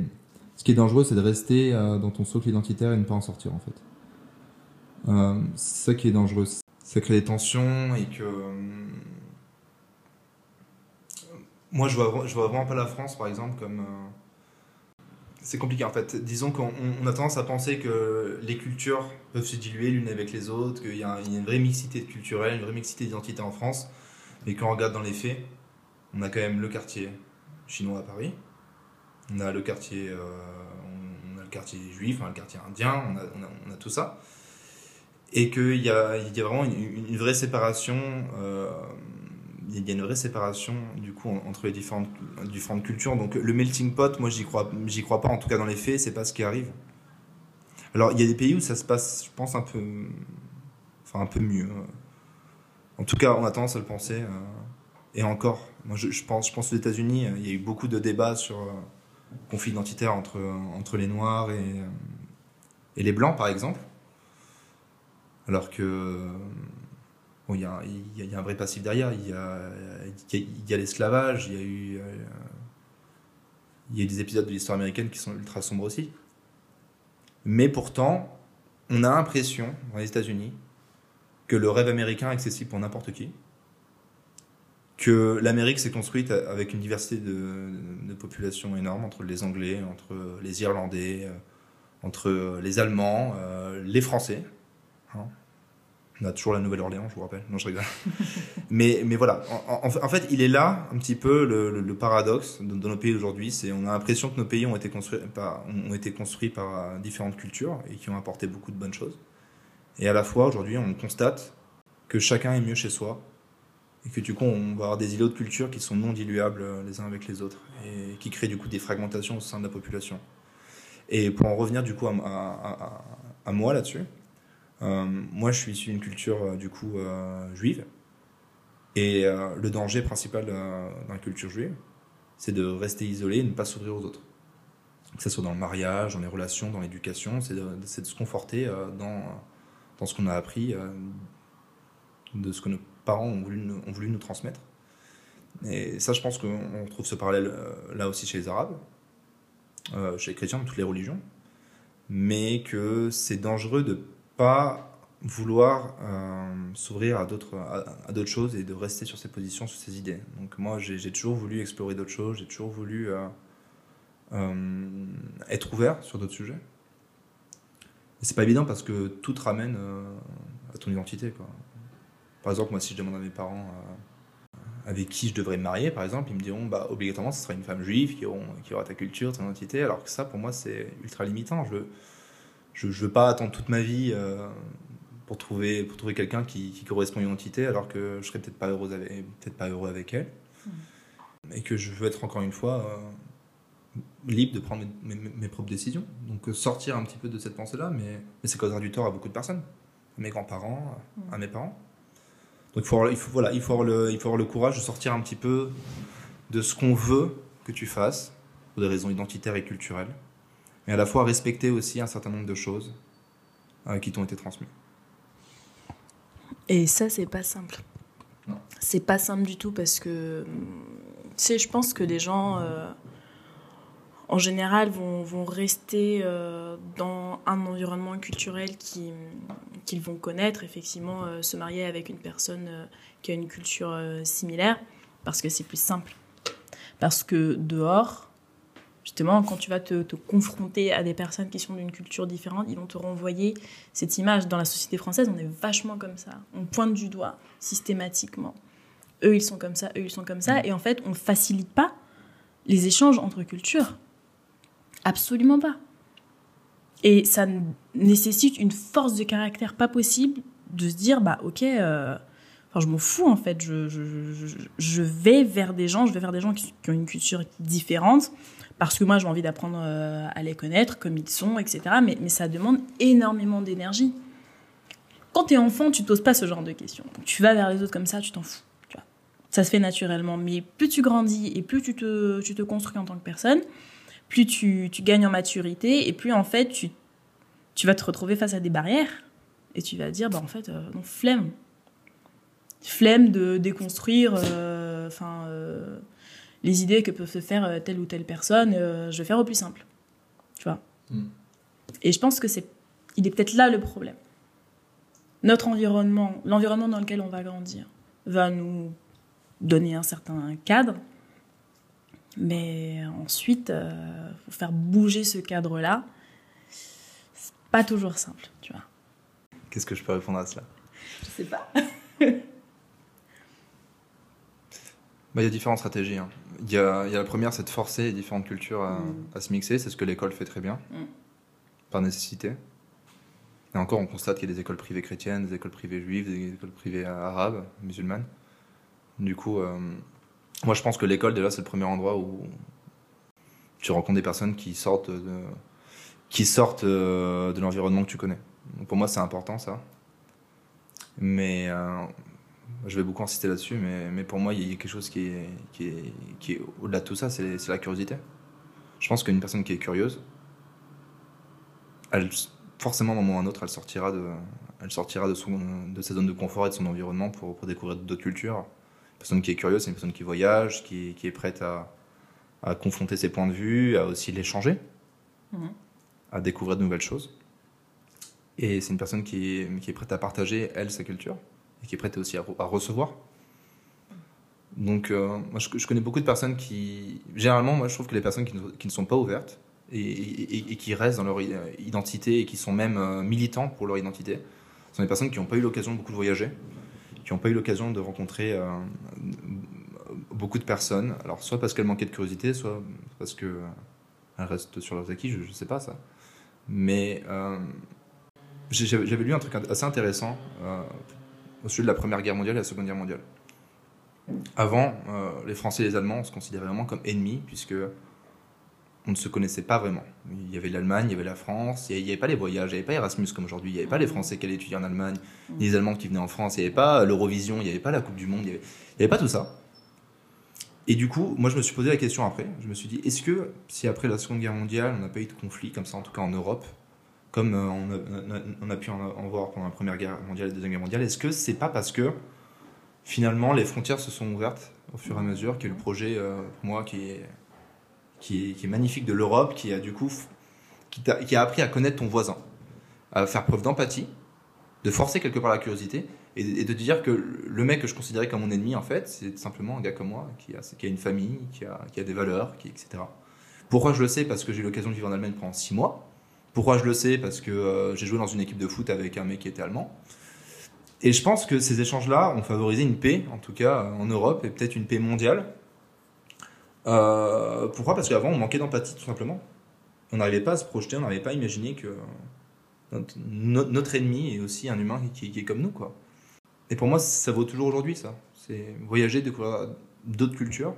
S2: ce qui est dangereux, c'est de rester dans ton socle identitaire et ne pas en sortir, en fait. C'est ça qui est dangereux. Ça crée des tensions et que. euh, Moi, je vois, vois vraiment pas la France, par exemple, comme. euh, C'est compliqué en fait. Disons qu'on on- on a tendance à penser que les cultures peuvent se diluer l'une avec les autres, qu'il y, a une vraie mixité culturelle, une vraie mixité d'identité en France. Mais quand on regarde dans les faits, on a quand même le quartier chinois à Paris, on a le quartier, euh, on a le quartier juif, on a le quartier indien, on a- on a tout ça. Et qu'il y y a vraiment une, vraie séparation. euh, il y a une vraie séparation du coup en- entre les différentes, différentes cultures. Donc le melting pot, moi j'y crois, j'y crois pas. En tout cas dans les faits, c'est pas ce qui arrive. Alors il y a des pays où ça se passe, je pense un peu, enfin un peu mieux. En tout cas, on a tendance à le penser. euh, et encore, moi je, je pense, je pense aux États-Unis, euh, il y a eu beaucoup de débats sur euh, conflit identitaire entre entre les Noirs et euh, et les Blancs par exemple. Alors que il y, a, un vrai passif derrière. Il y a, l'esclavage, il y a eu euh, il y a des épisodes de l'histoire américaine qui sont ultra sombres aussi. Mais pourtant, on a l'impression, dans les États-Unis, que le rêve américain est accessible pour n'importe qui. Que l'Amérique s'est construite avec une diversité de, de population énorme entre les Anglais, entre les Irlandais, euh, entre les Allemands, euh, les Français. On a toujours la Nouvelle-Orléans, je vous rappelle. Non, je rigole. (laughs) mais, mais voilà. En, fait, il est là un petit peu le, paradoxe de nos pays aujourd'hui. C'est on a l'impression que nos pays ont été construits par, ont été construits par euh, différentes cultures et qui ont apporté beaucoup de bonnes choses. Et à la fois, aujourd'hui, on constate que chacun est mieux chez soi et que du coup, on va avoir des îlots de culture qui sont non diluables euh, les uns avec les autres et qui créent du coup des fragmentations au sein de la population. Et pour en revenir du coup à, à- moi là-dessus, moi je suis issu d'une culture euh, du coup euh, juive et euh, le danger principal euh, la culture juive, c'est de rester isolé et ne pas s'ouvrir aux autres. Que ce soit dans le mariage, dans les relations, dans l'éducation, c'est de, se conforter euh, dans, ce qu'on a appris, euh, de ce que nos parents ont voulu ont voulu nous transmettre. Et ça, je pense qu'on trouve ce parallèle euh, là aussi chez les Arabes, euh, chez les chrétiens, dans toutes les religions, mais que c'est dangereux de pas vouloir euh, s'ouvrir à d'autres à, d'autres choses et de rester sur ses positions, sur ses idées. Donc moi, j'ai toujours voulu explorer d'autres choses, j'ai toujours voulu euh, euh, être ouvert sur d'autres sujets. Et c'est pas évident parce que tout te ramène à ton identité. Quoi. Par exemple, moi, si je demande à mes parents avec qui je devrais me marier, par exemple, ils me diront bah, obligatoirement ce sera une femme juive qui, aura ta culture, ton identité, alors que ça, pour moi, c'est ultra limitant. Je, je veux pas attendre toute ma vie euh, pour trouver, pour trouver quelqu'un qui, qui correspond à une identité, alors que je serais peut-être pas, heureuse avec, peut-être pas heureux avec elle. Et que je veux être encore une fois euh, libre de prendre mes, mes- mes propres décisions. Donc euh, sortir un petit peu de cette pensée-là, mais, mais c'est causera du tort à beaucoup de personnes. À mes grands-parents, à- à mes parents. Donc il faut, avoir, il, faut, voilà, il, faut avoir le, il faut avoir le courage de sortir un petit peu de ce qu'on veut que tu fasses, pour des raisons identitaires et culturelles, mais à la fois respecter aussi un certain nombre de choses euh, qui t'ont été transmises.
S1: Et ça, c'est pas simple. C'est pas simple du tout parce que, tu sais, je pense que les gens, euh, en général, vont, vont rester euh, dans un environnement culturel qui- qu'ils vont connaître, effectivement, euh, se marier avec une personne qui a une culture similaire, parce que c'est plus simple. Parce que dehors, justement, quand tu vas te, te confronter à des personnes qui sont d'une culture différente, ils vont te renvoyer cette image. Dans la société française, on est vachement comme ça. On pointe du doigt systématiquement. Eux, ils sont comme ça, eux, ils sont comme ça. Et en fait, on ne facilite pas les échanges entre cultures. Absolument pas. Et ça nécessite une force de caractère pas possible de se dire, bah ok, euh, je m'en fous en fait. Je, vais vers des gens, je vais vers des gens qui, ont une culture différente parce que moi j'ai envie d'apprendre euh, à les connaître comme ils sont, etc. Mais, ça demande énormément d'énergie. Quand tu es enfant, tu t'oses pas ce genre de questions. Tu vas vers les autres comme ça, tu t'en fous. Ça se fait naturellement. Mais plus tu grandis et plus tu te, construis en tant que personne, plus tu, gagnes en maturité et plus en fait tu, vas te retrouver face à des barrières et tu vas dire, bah en fait, euh, non, flemme. Flemme de déconstruire euh, enfin, euh, les idées que peuvent se faire euh, telle ou telle personne. euh, je vais faire au plus simple. Tu vois.
S2: Mm.
S1: Et je pense que c'est, il est peut-être là le problème. Notre environnement, l'environnement dans lequel on va grandir, va nous donner un certain cadre, mais ensuite, euh, faut faire bouger ce cadre-là. C'est pas toujours simple, tu vois.
S2: Qu'est-ce que je peux répondre à cela?
S1: Je sais pas.
S2: Bah, Il y a différentes stratégies. hein. Il y, a, il y a la première, c'est de forcer les différentes cultures à,
S1: Mm.
S2: à se mixer. C'est ce que l'école fait très bien,
S1: Mm.
S2: par nécessité. Et encore, on constate qu'il y a des écoles privées chrétiennes, des écoles privées juives, des écoles privées arabes, musulmanes. Du coup, euh, moi je pense que l'école, déjà, c'est le premier endroit où tu rencontres des personnes qui sortent de, qui sortent euh, de l'environnement que tu connais. Donc pour moi, c'est important ça. Mais euh, je vais beaucoup insister là-dessus, mais, mais pour moi, il y a quelque chose qui est, qui est, qui est au-delà de tout ça, c'est la curiosité. Je pense qu'une personne qui est curieuse, elle, forcément, à un moment ou à un autre, elle sortira de, elle sortira de, son, de sa zone de confort et de son environnement pour, pour découvrir d'autres cultures. Une personne qui est curieuse, c'est une personne qui voyage, qui, qui est prête à, à confronter ses points de vue, à aussi les changer,
S1: Mhm.
S2: à découvrir de nouvelles choses. Et c'est une personne qui qui est prête à partager, elle, sa culture, et qui est prête aussi à, re- à recevoir. Donc, euh, moi, je, connais beaucoup de personnes qui. Généralement, moi, je trouve que les personnes qui ne, sont pas ouvertes et, qui restent dans leur euh, identité et qui sont même euh, militants pour leur identité sont des personnes qui n'ont pas eu l'occasion beaucoup de voyager, qui n'ont pas eu l'occasion de rencontrer euh, beaucoup de personnes. Alors, soit parce qu'elles manquaient de curiosité, soit parce qu'elles restent sur leurs acquis, je ne sais pas ça. Mais j'avais lu un truc assez intéressant au sujet de la Première Guerre mondiale et la Seconde Guerre mondiale. Avant, euh, les Français et les Allemands, on se considérait vraiment comme ennemis, puisque on ne se connaissait pas vraiment. Il y avait l'Allemagne, il y avait la France, il n'y avait pas les voyages, il n'y avait pas Erasmus comme aujourd'hui, il n'y avait pas les Français qui allaient étudier en Allemagne, ni les Allemands qui venaient en France, il n'y avait pas l'Eurovision, il n'y avait pas la Coupe du Monde, il n'y avait, avait pas tout ça. Et du coup, moi je me suis posé la question après, je me suis dit, est-ce que si après la Seconde Guerre mondiale, on n'a pas eu de conflit comme ça, en tout cas en Europe, comme euh, on, a, pu en, voir pendant la Première Guerre mondiale et la Deuxième Guerre mondiale, est-ce que c'est pas parce que finalement les frontières se sont ouvertes au fur et à mesure, qu'il y le projet, euh, pour moi, qui est, qui est, magnifique de l'Europe, qui a du coup, qui, a appris à connaître ton voisin, à faire preuve d'empathie, de forcer quelque part la curiosité, et, de- et de dire que le mec que je considérais comme mon ennemi, en fait, c'est simplement un gars comme moi, qui a, qui a une famille, qui a, qui a des valeurs, qui, etc. Pourquoi je le sais? Parce que j'ai eu l'occasion de vivre en Allemagne pendant six mois. Pourquoi je le sais? Parce que euh, j'ai joué dans une équipe de foot avec un mec qui était allemand. Et je pense que ces échanges-là ont favorisé une paix, en tout cas euh, en Europe, et peut-être une paix mondiale. Euh, pourquoi? Parce qu'avant, on manquait d'empathie, tout simplement. On n'arrivait pas à se projeter, on n'arrivait pas à imaginer que notre, no- notre ennemi est aussi un humain qui, est comme nous. Et pour moi, ça vaut toujours aujourd'hui, ça. C'est voyager, découvrir d'autres cultures.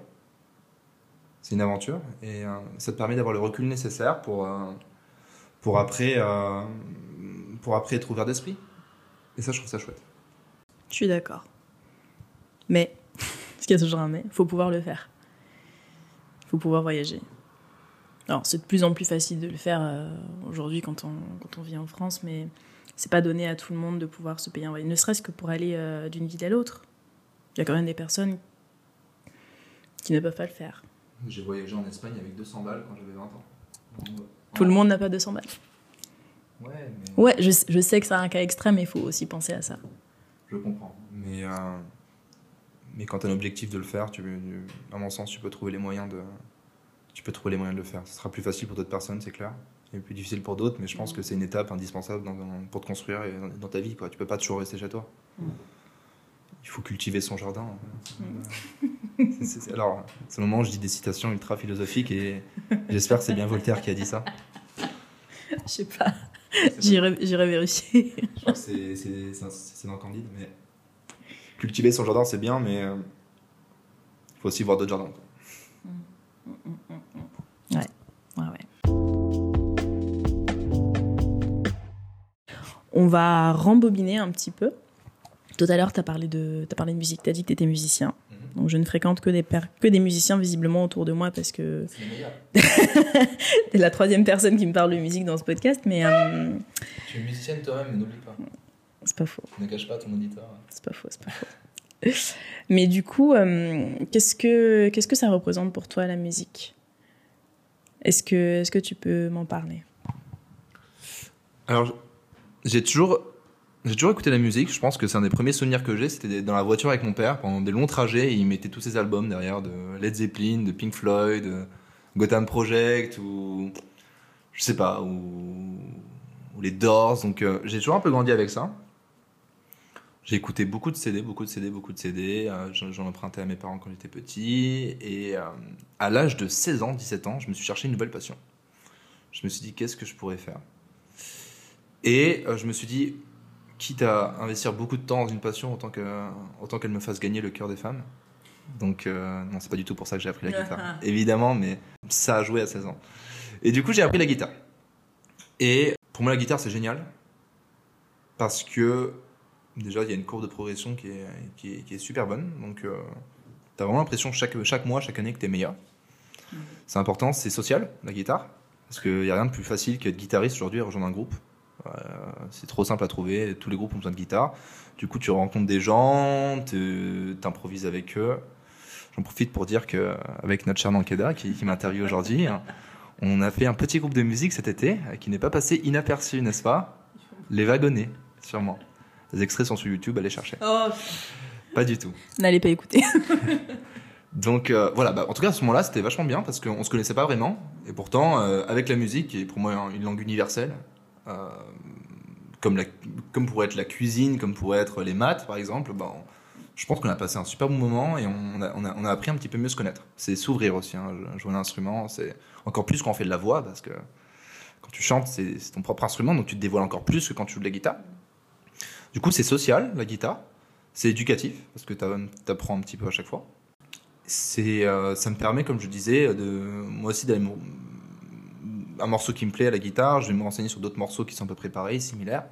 S2: C'est une aventure, et ça te permet d'avoir le recul nécessaire pour, pour, après, euh, pour après être ouvert d'esprit. Et ça, je trouve ça chouette.
S1: Je suis d'accord. Mais, (laughs) parce qu'il y a toujours un mais, faut pouvoir le faire. faut pouvoir voyager. Alors, c'est de plus en plus facile de le faire euh, aujourd'hui quand on, quand on vit en France, mais c'est pas donné à tout le monde de pouvoir se payer un voyage, ne serait-ce que pour aller euh, d'une ville à l'autre. Il y a quand même des personnes qui ne peuvent pas le faire.
S2: J'ai voyagé en Espagne avec 200 balles quand j'avais 20 ans.
S1: Tout le monde n'a pas 200 balles.
S2: Ouais, mais
S1: Ouais, je, je sais que c'est un cas extrême, mais il faut aussi penser à ça.
S2: je comprends. Mais, euh, mais quand tu as l'objectif de le faire, tu, à mon sens, tu peux trouver les moyens de, tu peux trouver les moyens de le faire. Ce sera plus facile pour d'autres personnes, c'est clair. Et plus difficile pour d'autres, mais je pense que c'est une étape indispensable dans- dans- pour te construire et dans, dans ta vie. Quoi. Tu peux pas toujours rester chez toi. Il faut cultiver son jardin. C'est- c'est- c'est- alors, c'est le moment où je dis des citations ultra philosophiques et j'espère que c'est bien Voltaire qui a dit ça.
S1: Je sais pas. J'irai vérifier.
S2: Je crois que c'est- dans Candide, mais cultiver son jardin c'est bien, mais euh, il faut aussi voir d'autres jardins.
S1: Ouais, ouais. On va rembobiner un petit peu. Tout à l'heure, tu as, parlé de as parlé de musique, tu as dit que tu étais musicien. Donc je ne fréquente que des, per- que des musiciens visiblement autour de moi parce que
S2: C'est le meilleur. (laughs)
S1: t'es la troisième personne qui me parle de musique dans ce podcast, mais euh,
S2: Tu es musicienne toi-même, mais n'oublie pas.
S1: c'est pas faux.
S2: Ne cache pas ton auditeur.
S1: C'est pas faux, c'est pas faux. Mais du coup, euh, qu'est-ce que qu'est-ce que ça représente pour toi la musique? Est-ce que est-ce que tu peux m'en parler?
S2: Alors, j'ai toujours, j'ai toujours écouté la musique. Je pense que c'est un des premiers souvenirs que j'ai. C'était dans la voiture avec mon père pendant des longs trajets. Et il mettait tous ses albums derrière de Led Zeppelin, de Pink Floyd, de Gotham Project ou je sais pas ou, les Doors. Donc, euh, j'ai toujours un peu grandi avec ça. J'ai écouté beaucoup de CD, beaucoup de CD, beaucoup de CD. Euh, J'en empruntais à mes parents quand j'étais petit. Et euh, à l'âge de 16 ans, 17 ans, je me suis cherché une nouvelle passion. Je me suis dit, qu'est-ce que je pourrais faire? Et je me suis dit, quitte à investir beaucoup de temps dans une passion, autant que- autant qu'elle me fasse gagner le cœur des femmes. Donc, euh, non, c'est pas du tout pour ça que j'ai appris la guitare. (laughs) Évidemment, mais ça a joué à 16 ans. Et du coup, j'ai appris la guitare. Et pour moi, la guitare, c'est génial. Parce que, déjà, il y a une courbe de progression qui est, qui est, qui est super bonne. Donc, euh, tu as vraiment l'impression chaque, chaque mois, chaque année que tu es meilleur. C'est important, c'est social, la guitare. Parce qu'il n'y a rien de plus facile qu'être guitariste aujourd'hui et rejoindre un groupe. Euh, c'est trop simple à trouver, tous les groupes ont besoin de guitare. Du coup, tu rencontres des gens, tu improvises avec eux. J'en profite pour dire que avec notre cher Nankeda qui, qui m'interviewe aujourd'hui, hein, on a fait un petit groupe de musique cet été euh, qui n'est pas passé inaperçu, n'est-ce pas? Les Wagonnets, sûrement. Les extraits sont sur YouTube, allez chercher.
S1: Oh,
S2: Pas du tout.
S1: n'allez pas écouter. (laughs)
S2: Donc euh, voilà, bah, en tout cas à ce moment-là c'était vachement bien parce qu'on se connaissait pas vraiment et pourtant euh, avec la musique qui est pour moi une langue universelle, comme, la, pourrait être la cuisine, comme pourrait être les maths par exemple, on- je pense qu'on a passé un super bon moment et on a, appris un petit peu mieux se connaître. C'est s'ouvrir aussi, hein, jouer un instrument, c'est encore plus quand on fait de la voix parce que quand tu chantes c'est ton propre instrument donc tu te dévoiles encore plus que quand tu joues de la guitare. Du coup c'est social la guitare, c'est éducatif parce que tu apprends un petit peu à chaque fois euh, ça me permet comme je disais de moi aussi d'aller un morceau qui me plaît à la guitare je vais me renseigner sur d'autres morceaux qui sont à peu près pareils similaires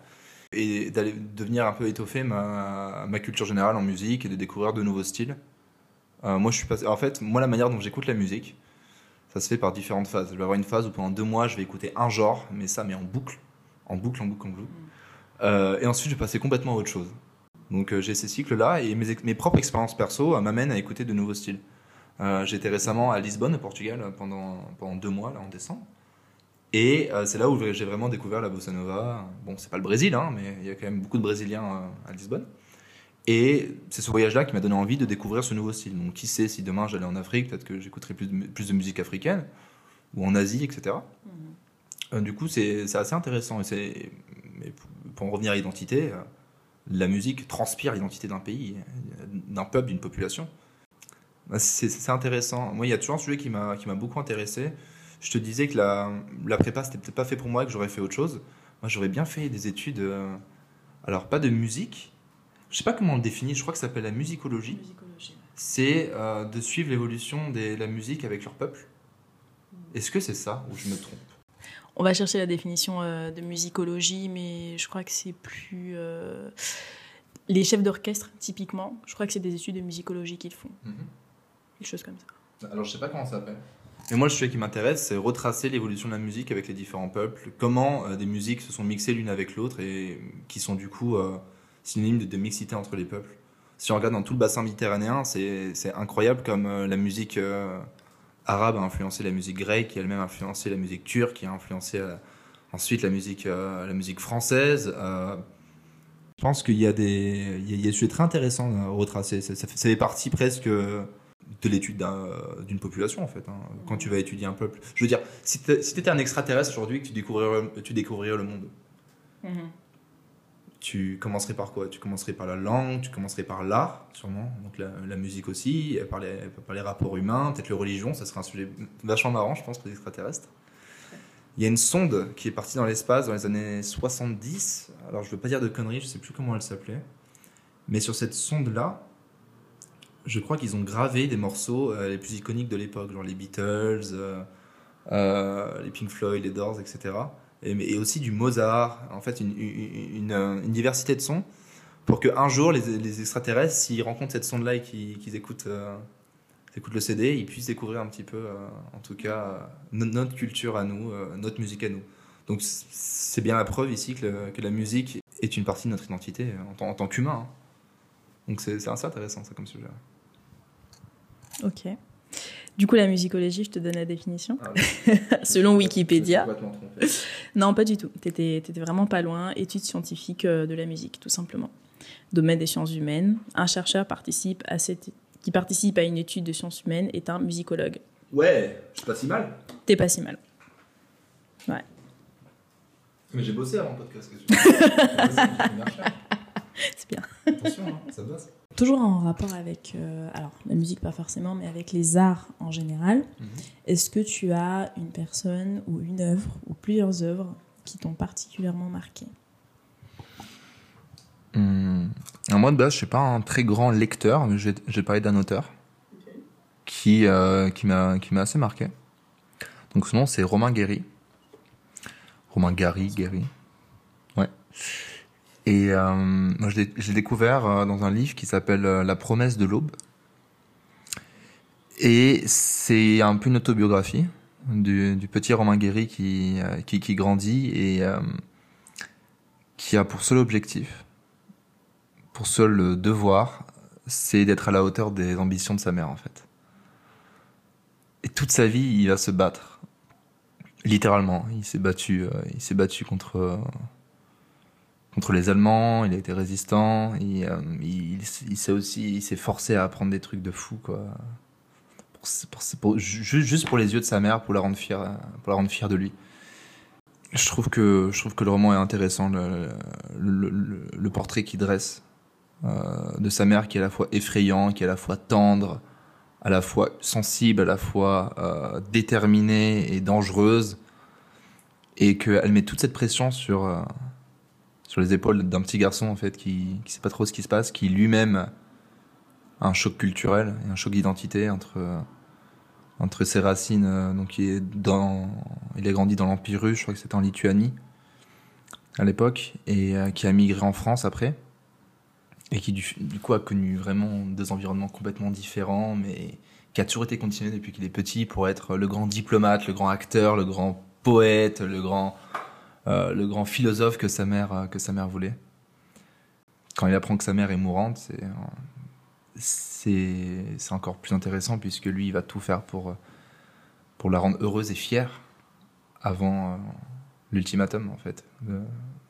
S2: et d'aller devenir un peu étoffer ma, ma culture générale en musique et de découvrir de nouveaux styles Euh, moi je suis passé en fait moi la manière dont j'écoute la musique ça se fait par différentes phases je vais avoir une phase où pendant deux mois je vais écouter un genre mais ça mais en boucle en boucle en boucle en boucle Euh, et ensuite je vais passer complètement à autre chose donc euh, j'ai ces cycles-là et mes, mes propres expériences perso m'amènent à écouter de nouveaux styles. J'étais récemment à Lisbonne, au Portugal, pendant, pendant deux mois, là, en décembre. Et euh, c'est là où j'ai vraiment découvert la bossa nova. Bon, c'est pas le Brésil, hein, mais il y a quand même beaucoup de Brésiliens euh, à Lisbonne. Et c'est ce voyage-là qui m'a donné envie de découvrir ce nouveau style. Donc qui sait si demain j'allais en Afrique, peut-être que j'écouterai plus de, mu- plus de musique africaine, ou en Asie, etc. Euh, du coup, c'est assez intéressant. Et mais pour- en revenir à l'identité, la musique transpire l'identité d'un pays, d'un peuple, d'une population. Bah, C'est intéressant. Moi, il y a toujours un sujet qui m'a qui m'a beaucoup intéressé. Je te disais que la, la prépa, c'était peut-être pas fait pour moi et que j'aurais fait autre chose. Moi, j'aurais bien fait des études, euh, alors pas de musique, je sais pas comment on le définit, je crois que ça s'appelle la musicologie. C'est euh, de suivre l'évolution de la musique avec leur peuple. Est-ce que c'est ça ou je me trompe?
S1: On va chercher la définition euh, de musicologie, mais je crois que c'est plus. euh, Les chefs d'orchestre, typiquement, je crois que c'est des études de musicologie qu'ils font. Quelque chose comme ça.
S2: Alors, je sais pas comment ça s'appelle. Mais moi, le sujet qui m'intéresse, c'est retracer l'évolution de la musique avec les différents peuples. Comment euh, des musiques se sont mixées l'une avec l'autre et qui sont du coup euh, synonymes de, mixité entre les peuples. Si on regarde dans tout le bassin méditerranéen, c'est incroyable comme euh, la musique euh, arabe a influencé la musique grecque, qui a elle-même influencé la musique turque, qui a influencé ensuite la musique, française. Je pense qu'il y a des, a- a sujets très intéressants à retracer. Ça, ça fait, ça fait partie presque de l'étude d'un- d'une population en fait. hein, quand tu vas étudier un peuple. Je veux dire, si tu étais un extraterrestre aujourd'hui, que tu découvrirais, tu découvrirais le monde, tu commencerais par quoi? Tu commencerais par la langue, tu commencerais par l'art, sûrement, donc la, la musique aussi, par les, par les rapports humains, peut-être les religions, ça serait un sujet vachement marrant, je pense, pour les extraterrestres. Il y a une sonde qui est partie dans l'espace dans les années 70, alors je veux pas dire de conneries, je sais plus comment elle s'appelait, mais sur cette sonde-là, je crois qu'ils ont gravé des morceaux euh, les plus iconiques de l'époque, genre les Beatles, euh, euh, les Pink Floyd, les Doors, etc. Et, aussi du Mozart, en fait une, diversité de sons, pour qu'un jour les, extraterrestres, s'ils rencontrent cette sonde-là et qu'ils écoutent, euh, écoutent le CD, ils puissent découvrir un petit peu, en tout cas, no- notre culture à nous, notre musique à nous. Donc c'est bien la preuve ici que, la musique est une partie de notre identité en tant qu'humain. hein. Donc c'est assez intéressant ça comme sujet.
S1: Ok. Du coup, la musicologie, je te donne la définition.
S2: Ah, (laughs)
S1: Selon Wikipédia. Non, pas du tout. T'étais étais vraiment pas loin. Études scientifiques euh, de la musique, tout simplement. Domaine des sciences humaines. Un chercheur participe à cette... qui participe à une étude de sciences humaines est un musicologue.
S2: Ouais, je suis pas si mal.
S1: T'es pas si mal.
S2: Mais j'ai bossé avant le podcast. que tu (laughs) (laughs)
S1: C'est bien.
S2: Attention, hein, ça bosse.
S1: Toujours en rapport avec, euh, alors la musique pas forcément, mais avec les arts en général.
S2: Mhm.
S1: Est-ce que tu as une personne ou une œuvre ou plusieurs œuvres qui t'ont particulièrement marqué?
S2: Hum, moi de base, je suis pas un très grand lecteur, mais j'ai j'ai parlé d'un auteur qui euh, qui m'a qui m'a assez marqué. Donc son nom c'est Romain Guéry. Romain Gary, Guéry. Ouais. Et euh, moi j'ai découvert euh, dans un livre qui s'appelle euh, La promesse de l'aube. Et c'est un peu une autobiographie du, petit Romain Guéry qui, euh, qui, grandit et qui a pour seul objectif pour seul devoir, c'est d'être à la hauteur des ambitions de sa mère, en fait. Et toute sa vie, il va se battre. Littéralement, il s'est battu, il s'est battu contre contre les Allemands. Il a été résistant. Euh, il, il s'est aussi, il s'est forcé à apprendre des trucs de fou, quoi. Juste pour les yeux de sa mère, pour la rendre fière, pour la rendre fière de lui. Je trouve que je trouve que le roman est intéressant, le, portrait qu'il dresse euh, de sa mère qui est à la fois effrayant, qui est à la fois tendre, à la fois sensible, à la fois euh, déterminée et dangereuse, et qu'elle met toute cette pression sur sur les épaules d'un petit garçon en fait qui qui sait pas trop ce qui se passe, qui lui-même a un choc culturel et un choc d'identité entre entre ses racines, euh, donc il est dans, il a grandi dans l'Empire russe, je crois que c'était en Lituanie à l'époque, et euh, qui a migré en France après et qui du, du coup a connu vraiment deux environnements complètement différents, mais qui a toujours été conditionné depuis qu'il est petit pour être le grand diplomate, le grand acteur, le grand poète, le grand, euh, le grand philosophe que sa mère, euh, que sa mère voulait. Quand il apprend que sa mère est mourante, c'est, euh, encore plus intéressant puisque lui, il va tout faire pour, pour la rendre heureuse et fière avant l'ultimatum, en fait,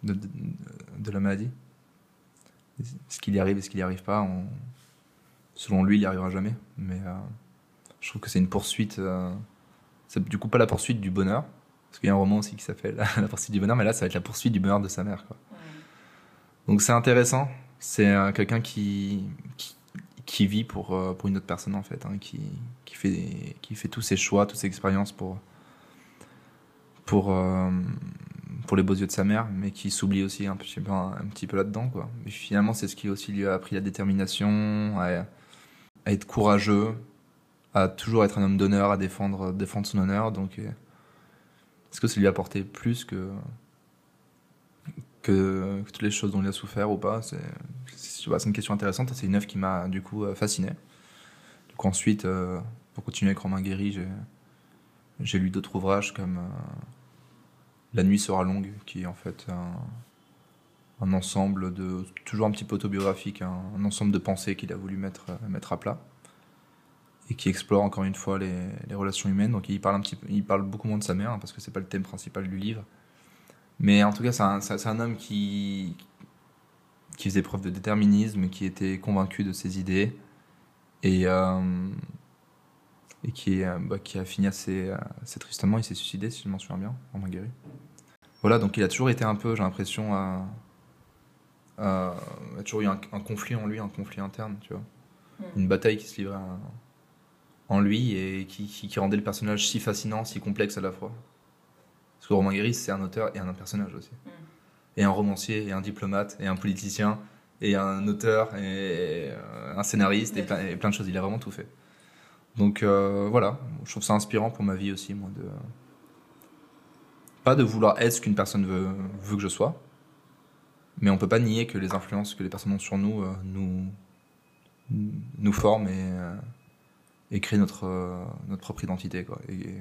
S2: de, la maladie. Ce qu'il y arrive et ce qu'il n'y arrive pas, on- selon lui, il n'y arrivera jamais. Mais je trouve que c'est une poursuite. c'est du coup pas la poursuite du bonheur. Parce qu'il y a un roman aussi qui s'appelle (laughs) La poursuite du bonheur, mais là, ça va être la poursuite du bonheur de sa mère. Quoi. Donc c'est intéressant. C'est euh, quelqu'un qui, qui, qui vit pour, euh, pour une autre personne, en fait. hein, qui, qui, fait, qui fait tous ses choix, toutes ses expériences pour, pour, euh, pour les beaux yeux de sa mère, mais qui s'oublie aussi un petit peu, un, petit peu là-dedans. Quoi. Mais finalement, c'est ce qui aussi lui a appris la détermination, à, à être courageux, à toujours être un homme d'honneur, à défendre, défendre son honneur. Donc, est-ce que ça lui a apporté plus que, que, toutes les choses dont il a souffert ou pas C'est c'est une question intéressante. C'est une œuvre qui m'a du coup euh, fasciné. Ensuite, euh, pour continuer avec Romain Guéry, j'ai lu d'autres ouvrages comme euh, La nuit sera longue, qui est en fait un, ensemble de toujours un petit peu autobiographique, un, ensemble de pensées qu'il a voulu mettre à plat et qui explore encore une fois les, les relations humaines. Donc il parle un petit peu, il parle beaucoup moins de sa mère hein, parce que c'est pas le thème principal du livre. Mais en tout cas, c'est un, homme qui qui faisait preuve de déterminisme, qui était convaincu de ses idées et euh, et qui, euh, bah, qui a fini assez, euh, assez tristement. Il s'est suicidé, si je m'en souviens bien, Romain Guéry. Voilà, donc il a toujours été un peu, j'ai l'impression, à- il a toujours eu un, un conflit en lui, un conflit interne, tu vois. Une bataille qui se livrait à- en lui et qui, qui, qui rendait le personnage si fascinant, si complexe à la fois. Parce que Romain Guéry, c'est un auteur et un personnage aussi. Et un romancier, et un diplomate, et un politicien, et un auteur, et euh, un scénariste, et plein, et plein de choses. Il a vraiment tout fait. Donc euh, voilà, je trouve ça inspirant pour ma vie aussi, moi, de. Pas de vouloir être ce qu'une personne veut, veut que je sois, mais on peut pas nier que les influences que les personnes ont sur nous euh, nous, nous forment et, euh, et créent notre, euh, notre propre identité. Quoi. Et,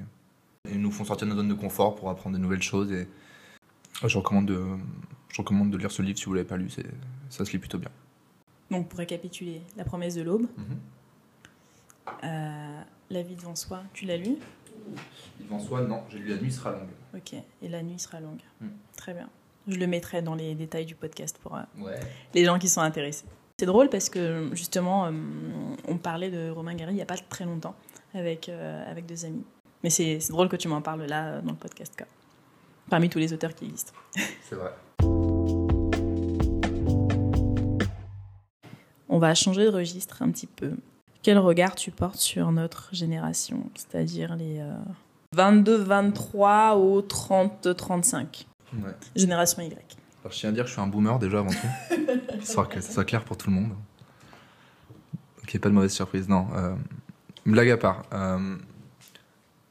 S2: nous font sortir de notre zone de confort pour apprendre de nouvelles choses. Et je recommande de, je recommande de lire ce livre si vous l'avez pas lu, c'est, ça se lit plutôt bien.
S1: Donc pour récapituler, La promesse de l'aube, euh, La vie devant soi, tu l'as lu?
S2: Devant soi, non, j'ai lu La nuit sera longue.
S1: Ok, et La nuit sera longue.
S2: Mm.
S1: Très bien. Je le mettrai dans les détails du podcast pour euh,
S2: Ouais.
S1: les gens qui sont intéressés. C'est drôle parce que justement, euh, on parlait de Romain Gary il n'y a pas très longtemps avec, euh, avec deux amis. Mais c'est c'est drôle que tu m'en parles là euh, dans le podcast, quoi. Parmi tous les auteurs qui existent. (laughs)
S2: C'est vrai.
S1: On va changer de registre un petit peu. Quel regard tu portes sur notre génération, c'est-à-dire les euh, 22, 23 aux 30, 35
S2: Ouais.
S1: Génération Y.
S2: Alors, je tiens à dire que je suis un boomer déjà avant tout. Histoire (laughs) que ça soit clair pour tout le monde. Ait pas de mauvaise surprise. Non. euh, blague à part. euh,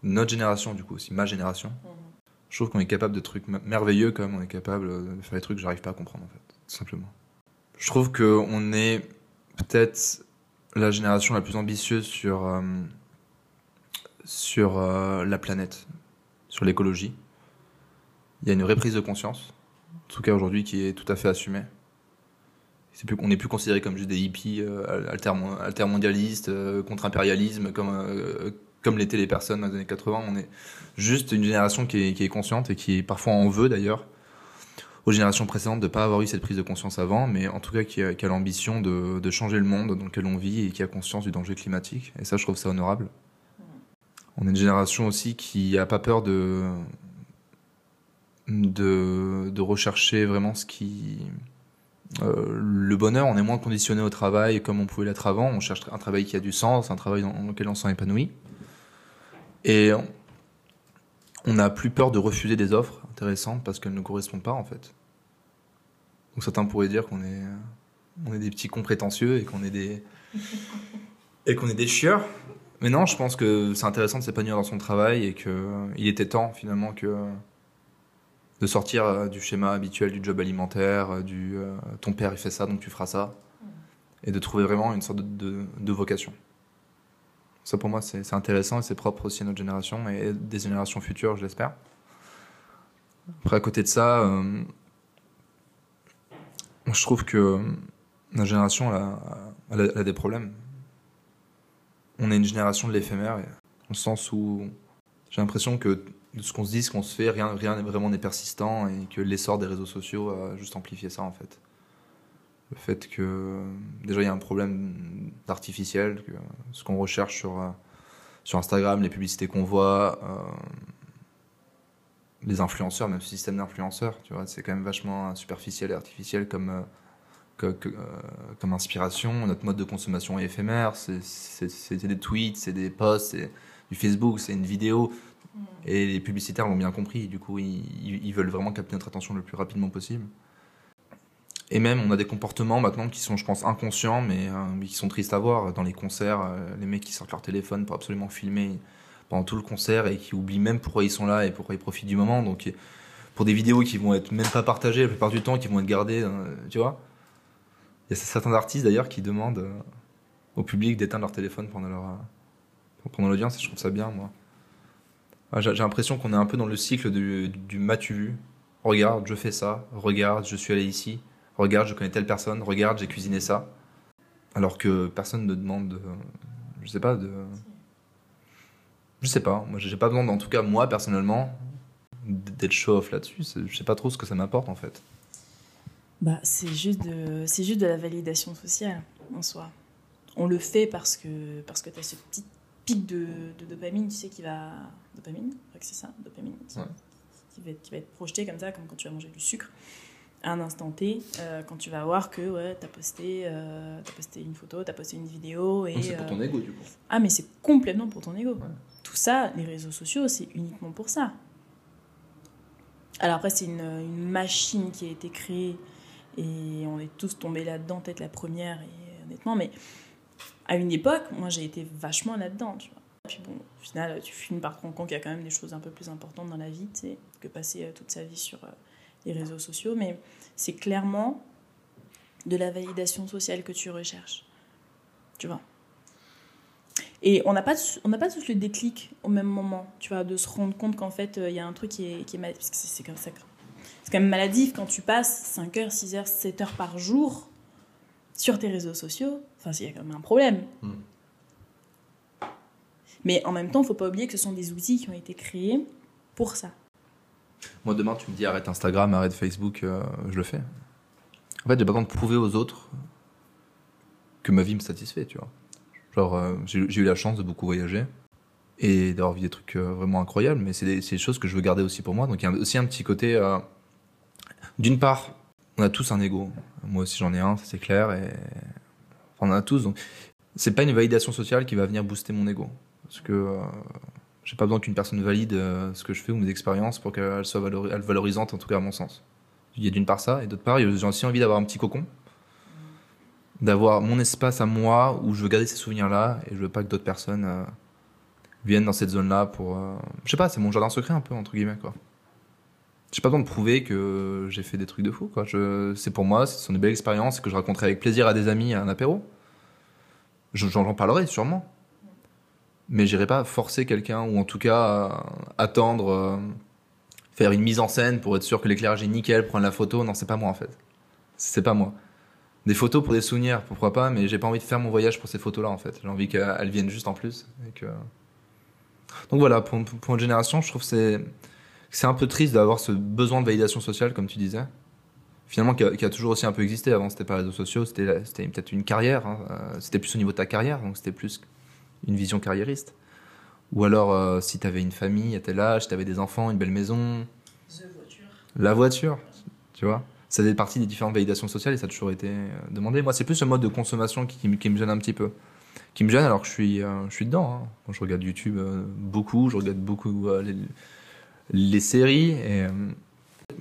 S2: notre génération, du coup, aussi ma génération, je trouve qu'on est capable de trucs me- merveilleux comme on est capable de faire des trucs que j'arrive pas à comprendre, en fait. Tout simplement. Je trouve qu'on est peut-être la génération la plus ambitieuse sur, euh, sur euh, la planète, sur l'écologie. Il y a une vraie prise de conscience en tout cas aujourd'hui, qui est tout à fait assumé. On n'est plus considéré comme juste des hippies euh, altermo- altermondialistes, euh, contre-impérialisme, comme, euh, comme l'étaient les personnes dans les années 80. On est juste une génération qui est, est consciente et qui parfois en veut d'ailleurs aux générations précédentes de ne pas avoir eu cette prise de conscience avant, mais en tout cas qui a, qui a l'ambition de, de changer le monde dans lequel on vit et qui a conscience du danger climatique. Et ça, je trouve ça honorable. On est une génération aussi qui n'a pas peur de, de, rechercher vraiment ce qui. euh, le bonheur, on est moins conditionné au travail comme on pouvait l'être avant. On cherche un travail qui a du sens, un travail dans lequel on s'en épanoui. Et on- n'a plus peur de refuser des offres intéressantes parce qu'elles ne correspondent pas en fait. Donc certains pourraient dire qu'on est, on est des petits cons prétentieux et qu'on est des et qu'on est des chieurs. Mais non, je pense que c'est intéressant de s'épanouir dans son travail et que euh, il était temps finalement que de sortir euh, du schéma habituel du job alimentaire, euh, du euh, ton père il fait ça donc tu feras ça, et de trouver vraiment une sorte de, vocation. Ça pour moi c'est intéressant et c'est propre aussi à notre génération et des générations futures je l'espère. Après à côté de ça, je trouve que notre génération a, a- elle a des problèmes. On est une génération de l'éphémère, dans le sens où j'ai l'impression que ce qu'on se dit, ce qu'on se fait, rien, rien vraiment n'est persistant et que l'essor des réseaux sociaux a juste amplifié ça en fait. Le fait que déjà il y a un problème d'artificiel, que ce qu'on recherche sur, euh, sur Instagram, les publicités qu'on voit, euh, les influenceurs, même ce système d'influenceurs, tu vois, c'est quand même vachement superficiel et artificiel comme, euh, comme inspiration. Notre mode de consommation est éphémère, c'est des tweets, c'est des posts, c'est du Facebook, c'est une vidéo. Et les publicitaires l'ont bien compris, du coup, ils, veulent vraiment capter notre attention le plus rapidement possible. Et même, on a des comportements maintenant qui sont, je pense, inconscients, mais, euh, qui sont tristes à voir. Dans les concerts, euh, les mecs qui sortent leur téléphone pour absolument filmer pendant tout le concert et qui oublient même pourquoi ils sont là et pourquoi ils profitent du moment. Donc, pour des vidéos qui vont être même pas partagées la plupart du temps, qui vont être gardées, euh, tu vois. Il y a certains artistes d'ailleurs qui demandent euh, au public d'éteindre leur téléphone pendant leur pendant l'audience et je trouve ça bien, moi. Ah, J'ai l'impression qu'on est un peu dans le cycle du, du m'as-tu vu? Regarde, je fais ça. Regarde, je suis allé ici. Regarde, je connais telle personne. Regarde, j'ai cuisiné ça. Alors que personne ne demande, de, je sais pas. Je sais pas. Moi, j'ai pas besoin, en tout cas, moi, personnellement, d'être show-off là-dessus. Je sais pas trop ce que ça m'apporte, en fait.
S1: Bah, c'est juste de, juste de la validation sociale en soi. On le fait parce que parce que t'as ce petit pic de dopamine, tu sais, qui va dopamine, c'est ça, dopamine, qui,
S2: Ouais.
S1: qui va, être- qui va être projeté comme ça, comme quand tu vas manger du sucre à un instant T, euh, quand tu vas voir que ouais, t'as posté, euh, t'as posté une photo, t'as posté une vidéo et
S2: c'est pour
S1: euh,
S2: ton ego, du coup.
S1: ah, mais c'est complètement pour ton ego. Tout ça, les réseaux sociaux, c'est uniquement pour ça. Alors après, c'est une, une machine qui a été créée et on est tous tombés là-dedans, peut-être la première, et honnêtement, mais à une époque, moi j'ai été vachement là-dedans, tu vois. Puis bon, au final, tu finis par te rendre compte qu'il y a quand même des choses un peu plus importantes dans la vie, que passer euh, toute sa vie sur euh, les réseaux sociaux, mais c'est clairement de la validation sociale que tu recherches, tu vois. Et on n'a pas, pas tous le déclic au même moment, tu vois, de se rendre compte qu'en fait, euh, il y a un truc qui est, qui est. Parce que c'est, c'est quand même maladif quand tu passes 5 heures, 6 heures, 7 heures par jour sur tes réseaux sociaux. Enfin, il y a quand même un problème.
S2: Mm.
S1: Mais en même temps, faut pas oublier que ce sont des outils qui ont été créés pour ça.
S2: Moi, demain, tu me dis arrête Instagram, arrête Facebook, euh, je le fais. En fait, j'ai pas besoin de prouver aux autres que ma vie me satisfait, tu vois. Genre, euh, j'ai eu la chance de beaucoup voyager et d'avoir vu des trucs euh, vraiment incroyables, mais c'est des, choses que je veux garder aussi pour moi. Donc, il y a aussi un petit côté. D'une part, on a tous un ego. Moi aussi, j'en ai un, c'est clair. Enfin, on en a tous. Donc, c'est pas une validation sociale qui va venir booster mon ego. Parce que euh, J'ai pas besoin qu'une personne valide euh, ce que je fais ou mes expériences pour qu'elle soit valori- elle valorisante, en tout cas à mon sens. Il y a d'une part ça, et d'autre part, j'ai aussi envie d'avoir un petit cocon. D'avoir mon espace à moi où je veux garder ces souvenirs-là et je veux pas que d'autres personnes euh, viennent dans cette zone-là pour. euh, Je sais pas, c'est mon jardin secret un peu, entre guillemets, quoi. J'ai pas besoin de prouver que j'ai fait des trucs de fou, quoi. C'est pour moi, ce sont des belles expériences que je raconterai avec plaisir à des amis à un apéro. Je- J'en j'en parlerai sûrement. Mais j'irai pas forcer quelqu'un, ou en tout cas euh, attendre, euh, faire une mise en scène pour être sûr que l'éclairage est nickel, prendre la photo. Non, c'est pas moi en fait. C'est pas moi. Des photos pour des souvenirs, pourquoi pas, mais j'ai pas envie de faire mon voyage pour ces photos-là en fait. J'ai envie qu'elles viennent juste en plus. Donc voilà, pour, pour notre génération, je trouve que c'est un peu triste d'avoir ce besoin de validation sociale, comme tu disais. Finalement, qui a, toujours aussi un peu existé. Avant, c'était pas les réseaux sociaux, c'était c'était peut-être une carrière. hein. Euh, C'était plus au niveau de ta carrière, donc c'était plus une vision carriériste. Ou alors, euh, si tu avais une famille à tel âge, tu avais des enfants, une belle maison, la voiture, tu vois. Ça fait partie des différentes validations sociales et ça a toujours été euh, demandé. Moi, c'est plus ce mode de consommation qui, qui me- qui me gêne un petit peu. Qui me gêne alors que je suis, euh, je suis dedans. hein. Je regarde YouTube euh, beaucoup, je regarde beaucoup les, les séries et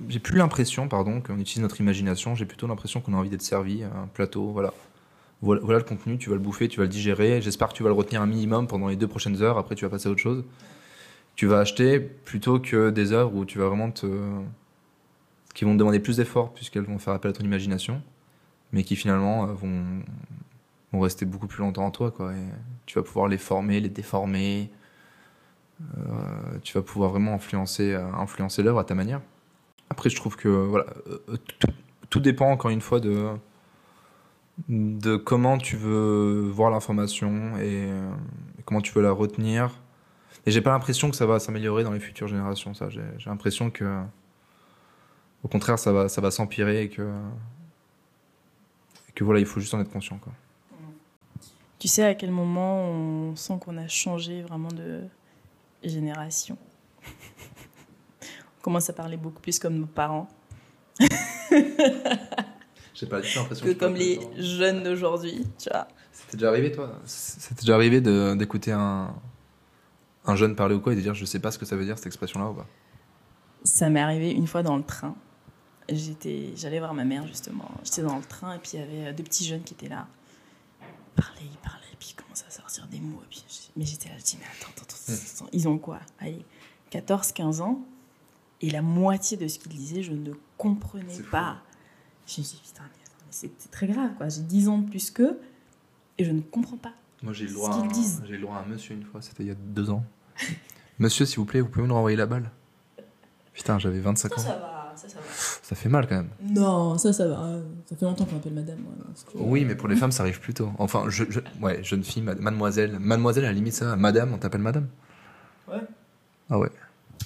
S2: j'ai plus l'impression, pardon, qu'on utilise notre imagination. J'ai plutôt l'impression qu'on a envie d'être servi à un plateau. Voilà. Voilà. Le contenu, tu vas le bouffer, tu vas le digérer. J'espère que tu vas le retenir un minimum pendant les deux prochaines heures. Après, tu vas passer à autre chose. Tu vas acheter plutôt que des œuvres où tu vas vraiment te qui vont te demander plus d'efforts puisqu'elles vont faire appel à ton imagination, mais qui finalement euh, vont, vont rester beaucoup plus longtemps en toi. Quoi, tu vas pouvoir les former, les déformer, euh, tu vas pouvoir vraiment influencer, euh, influencer l'œuvre à ta manière. Après, je trouve que voilà, tout dépend encore une fois de, de comment tu veux voir l'information et, euh, et comment tu veux la retenir. Et j'ai pas l'impression que ça va s'améliorer dans les futures générations. Ça, j'ai l'impression que au contraire, ça va, ça va s'empirer et que, et que voilà, il faut juste en être conscient.
S1: Tu sais à quel moment on sent qu'on a changé vraiment de génération? (laughs) On commence à parler beaucoup plus comme nos parents (laughs)
S2: J'ai pas du tout l'impression
S1: que comme les jeunes d'aujourd'hui, tu vois.
S2: C'était déjà arrivé, toi C'était déjà arrivé de- d'écouter un, un jeune parler ou quoi et de dire je sais pas ce que ça veut dire cette expression-là ou pas?
S1: Ça m'est arrivé une fois dans le train. J'étais, j'allais voir ma mère justement. J'étais dans le train et puis il y avait euh, deux petits jeunes qui étaient là. Ils parlaient, ils parlaient, puis ils commençaient à sortir des mots. et puis mais j'étais là, je dis, mais attends, attends, attends, attends, attends, ils ont quoi? Allez, 14, 15 ans. Et la moitié de ce qu'ils disaient, je ne comprenais pas. Je me suis dit, putain, mais, attends, mais c'est c'est très grave, quoi. J'ai 10 ans de plus qu'eux et je ne comprends pas.
S2: Moi, j'ai le droit à
S1: qu'ils
S2: un-
S1: disent.
S2: j'ai eu le droit à un monsieur une fois, c'était il y a deux ans. (laughs) monsieur, s'il vous plaît, vous pouvez me renvoyer la balle? Putain, j'avais 25 ans.
S1: va, ça, ça va.
S2: Ça fait mal quand même.
S1: Non, ça, ça va. Ça fait longtemps qu'on appelle madame. moi, parce que-
S2: Oui, mais pour les femmes, ça arrive plus tôt. Enfin, je, je- ouais, jeune fille, mad- mademoiselle. Mademoiselle, à la limite, ça. va. Madame, on t'appelle madame
S1: Ouais.
S2: Ah ouais.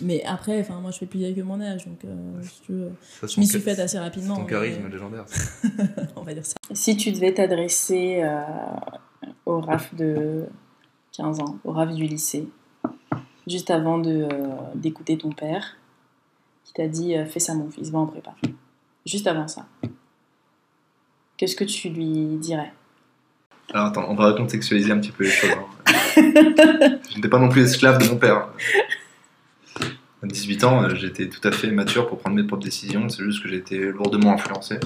S1: Mais après, enfin, moi, je fais plus vieille que mon âge, donc euh, si tu veux,
S2: Ça,
S1: je m'y suis faite assez rapidement.
S2: Ton
S1: mais-
S2: charisme légendaire. ça. (laughs)
S1: on va dire ça. Si tu devais t'adresser euh, au RAF de 15 ans, au RAF du lycée, juste avant de, euh, d'écouter ton père, qui t'a dit euh, Fais ça, mon fils, va en prépa. Juste avant ça. Qu'est-ce que tu lui dirais?
S2: Alors attends, on va recontextualiser un petit peu les choses. hein. (laughs) je n'étais pas non plus esclave de mon père. À 18 ans, euh, j'étais tout à fait mature pour prendre mes propres décisions, c'est juste que j'ai été lourdement influencé.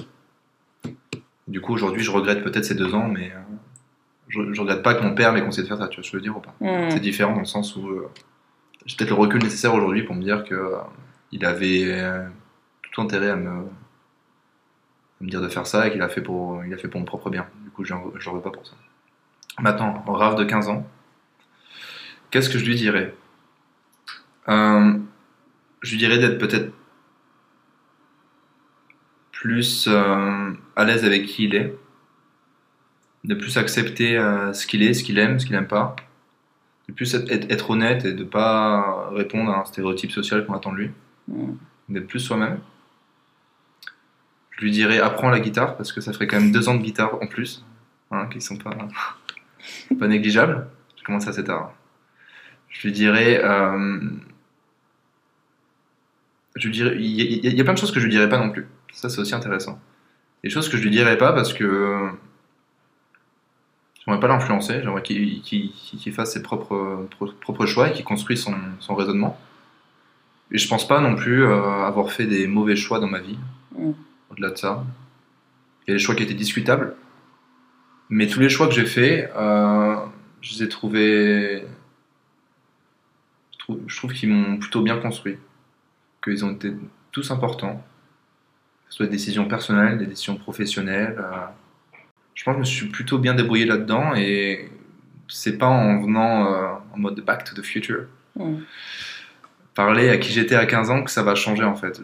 S2: Du coup, aujourd'hui, je regrette peut-être ces deux ans, mais euh, je, je regrette pas que mon père m'ait conseillé de faire ça, tu vois ce que je veux dire ou pas? C'est différent dans le sens où euh, j'ai peut-être le recul nécessaire aujourd'hui pour me dire que euh, il avait euh, tout intérêt à me, à me dire de faire ça et qu'il a fait pour, il a fait pour mon propre bien. Du coup, je n'en veux pas pour ça. Maintenant, en rave de 15 ans, qu'est-ce que je lui dirais? Je lui dirais d'être peut-être plus euh, à l'aise avec qui il est, de plus accepter euh, ce qu'il est, ce qu'il aime, ce qu'il aime pas, de plus être, être- être honnête et de pas répondre à un stéréotype social qu'on attend de lui,
S1: Mm.
S2: d'être plus soi-même. Je lui dirais apprends la guitare parce que ça ferait quand même deux ans de guitare en plus, hein, qui sont pas, (laughs) pas négligeables. Je commence assez tard. Je lui dirais, euh, je dirais, il y, a- y y plein de choses que je lui dirais pas non plus. Ça c'est aussi intéressant. Des choses que je lui dirais pas parce que J'aimerais pas l'influencer, j'aimerais qu'il fasse ses propres, pro- propres choix et qu'il construise son, son raisonnement. Et je pense pas non plus euh, avoir fait des mauvais choix dans ma vie.
S1: Mm.
S2: Au-delà de ça, il y a des choix qui étaient discutables. Mais tous les choix que j'ai faits, euh, je les ai trouvés. Je trouve, je trouve qu'ils m'ont plutôt bien construit. Qu'ils ont été tous importants. Que ce soit des décisions personnelles, des décisions professionnelles. euh, je pense que je me suis plutôt bien débrouillé là-dedans et c'est pas en venant euh, en mode back to the future,
S1: Mm.
S2: parler à qui j'étais à 15 ans que ça va changer en fait.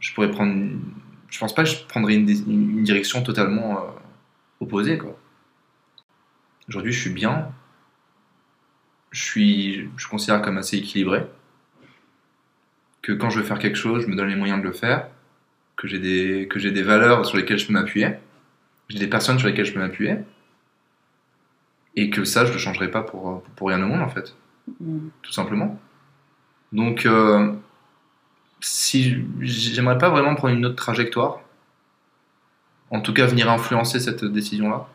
S2: Je pourrais prendre. une- Je pense pas que je prendrais une, direction totalement euh, opposée quoi. Aujourd'hui, je suis bien. Je suis, je considère comme assez équilibré. Que quand je veux faire quelque chose, je me donne les moyens de le faire. Que j'ai des, que j'ai des valeurs sur lesquelles je peux m'appuyer. J'ai des personnes sur lesquelles je peux m'appuyer. Et que ça, je ne le changerai pas pour, pour rien au monde, en fait.
S1: Mm.
S2: Tout simplement. Donc, euh, si j'aimerais pas vraiment prendre une autre trajectoire, en tout cas venir influencer cette décision-là.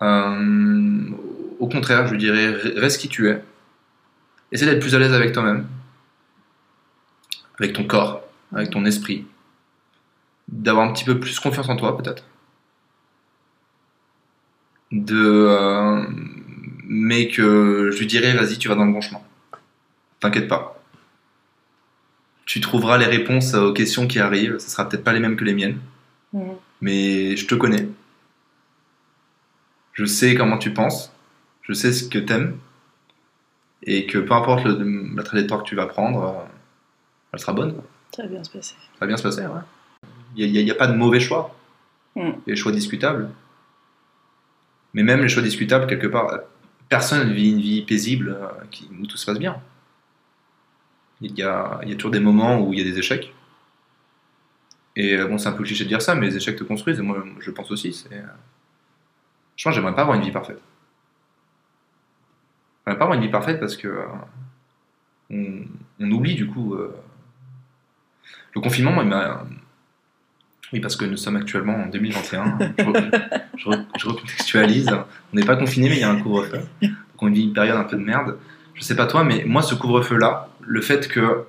S2: Euh, au contraire, je dirais, reste qui tu es. Essaie d'être plus à l'aise avec toi-même, avec ton corps, avec ton esprit, d'avoir un petit peu plus confiance en toi, peut-être. De, euh, mais que je lui dirais, vas-y, tu vas dans le bon chemin. T'inquiète pas. Tu trouveras les réponses aux questions qui arrivent. Ce sera peut-être pas les mêmes que les miennes, mais je te connais. Je sais comment tu penses. Je sais ce que t'aimes. Et que peu importe le- la trajectoire que tu vas prendre, euh, elle sera bonne.
S1: Ça va bien se passer.
S2: Ça va bien se passer, ouais. Il n'y a, pas de mauvais choix.
S1: Mm.
S2: Il y a des choix discutables. Mais même les choix discutables, quelque part, personne ne vit une vie paisible euh, où tout se passe bien. Il y, a, il y a toujours des moments où il y a des échecs. Et euh, bon, c'est un peu cliché de dire ça, mais les échecs te construisent, et moi je pense aussi. c'est, euh, Je pense que j'aimerais pas avoir une vie parfaite. J'aimerais pas avoir une vie parfaite parce que on, on oublie du coup. euh, Le confinement, moi, il m'a. Oui, parce que nous sommes actuellement en 2021. je, re- (laughs) je je recontextualise. On n'est pas confiné, mais il y a un couvre-feu. Donc on vit une période un peu de merde. Je sais pas toi, mais moi, ce couvre-feu-là, le fait que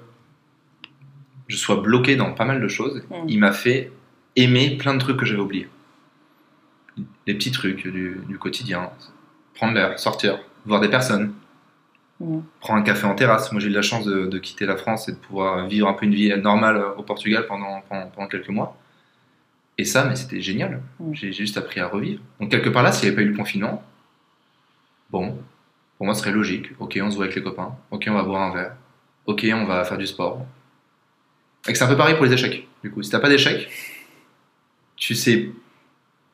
S2: je sois bloqué dans pas mal de choses,
S1: Mm.
S2: il m'a fait aimer plein de trucs que j'avais oubliés. Les petits trucs du, du quotidien. Prendre l'air, sortir, voir des personnes,
S1: Mm.
S2: prendre un café en terrasse. Moi, j'ai eu la chance de, de quitter la France et de pouvoir vivre un peu une vie normale euh, au Portugal pendant, pendant, pendant quelques mois. Et ça, mais c'était génial.
S1: Mm.
S2: J'ai juste appris à revivre. Donc, quelque part là, s'il n'y avait pas eu le confinement, bon, pour moi, ce serait logique. Ok, on se voit avec les copains. Ok, on va boire un verre. Ok, on va faire du sport. Et c'est un peu pareil pour les échecs. Du coup, si t'as pas d'échecs, tu sais,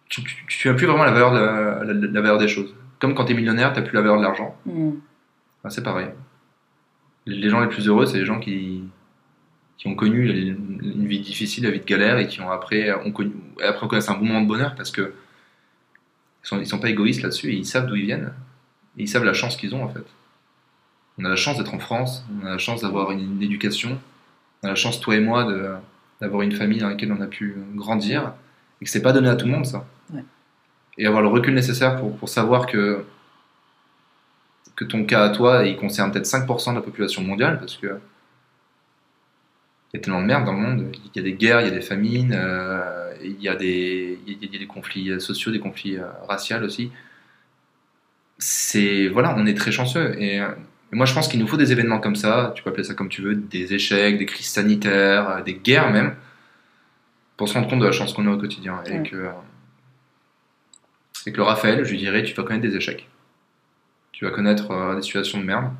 S2: tu, tu, tu as plus vraiment la valeur, de, la, la- la valeur des choses. Comme quand t'es millionnaire, t'as plus la valeur de l'argent.
S1: Mm.
S2: Ah, c'est pareil. Les gens les plus heureux, c'est les gens qui, qui ont connu une vie difficile, la vie de galère, et qui ont après, ont connu, après connaissent un bon moment de bonheur parce que ils sont, ils sont pas égoïstes là-dessus et ils savent d'où ils viennent. Et ils savent la chance qu'ils ont en fait. On a la chance d'être en France, on a la chance d'avoir une, une éducation, on a la chance, toi et moi, d'avoir une famille dans laquelle on a pu grandir, et que c'est pas donné à tout le monde ça.
S1: Ouais.
S2: Et avoir le recul nécessaire pour, pour savoir que que ton cas à toi, il concerne peut-être 5% de la population mondiale, parce que il y a tellement de merde dans le monde. Il y a des guerres, il y a des famines, euh, il, y a des, il, y a, il y a des conflits sociaux, des conflits euh, raciaux aussi. C'est voilà, on est très chanceux. Et, euh, moi, je pense qu'il nous faut des événements comme ça. Tu peux appeler ça comme tu veux, des échecs, des crises sanitaires, euh, des guerres même, pour se rendre compte de la chance qu'on a au quotidien. Et
S1: Ouais.
S2: que euh, et que le Raphaël, je lui dirais, tu vas connaître des échecs. Tu vas connaître euh, des situations de merde.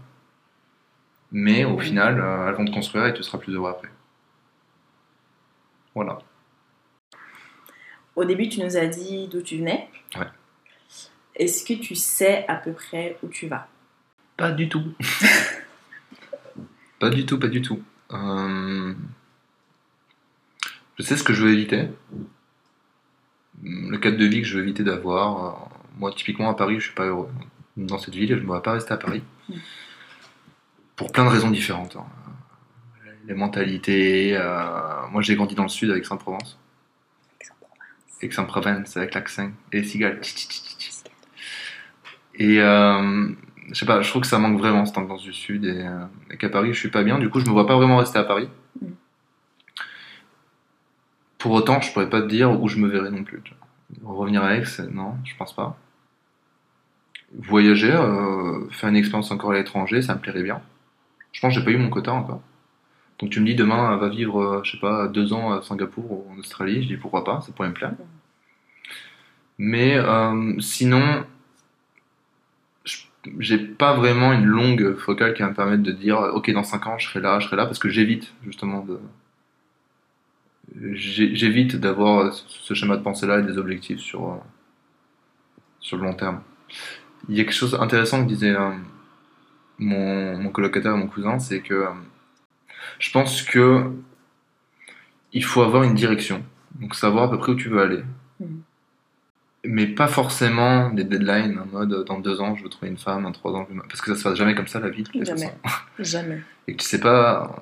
S2: Mais au final, euh, elles vont te construire et tu seras plus heureux après. Voilà.
S1: Au début, tu nous as dit d'où tu venais.
S2: Ouais.
S1: Est-ce que tu sais à peu près où tu vas?
S2: Pas du tout. pas du tout, pas du tout. Euh, Je sais ce que je veux éviter. Le cadre de vie que je veux éviter d'avoir. Euh, Moi, typiquement à Paris, je suis pas heureux. Dans cette ville, je ne me vois pas rester à Paris.
S1: Mm.
S2: Pour plein de raisons différentes. hein. Les mentalités. euh, Moi, j'ai grandi dans le sud avec Saint-Provence. Aix-en-Provence avec l'accent et les cigales. Et euh, je sais pas, je trouve que ça manque vraiment cette ambiance du Sud et, euh, et qu'à Paris je suis pas bien. Du coup, je me vois pas vraiment rester à Paris.
S1: Mm.
S2: Pour autant, je pourrais pas te dire où je me verrai non plus. Revenir à Aix, non, je pense pas. Voyager, euh, faire une expérience encore à l'étranger, ça me plairait bien. Je pense que j'ai pas eu mon quota encore. Donc tu me dis demain, va vivre, euh, je sais pas, deux ans à Singapour ou en Australie. Je dis pourquoi pas, ça pourrait me plaire. Mais euh, sinon, j'ai pas vraiment une longue focale qui va me permettre de dire, ok, dans cinq ans, je serai là, je serai là, parce que j'évite justement de. J'évite d'avoir ce schéma de pensée-là et des objectifs sur, euh, sur le long terme. Il y a quelque chose d'intéressant que disait euh, mon, mon colocataire et mon cousin, c'est que euh, je pense que il faut avoir une direction, donc savoir à peu près où tu veux aller.
S1: Mhm.
S2: Mais pas forcément des deadlines en mode euh, dans deux ans je veux trouver une femme, dans trois ans je veux... parce que ça se passe jamais comme ça la vie. de
S1: Jamais. (laughs) Jamais.
S2: Et que tu sais pas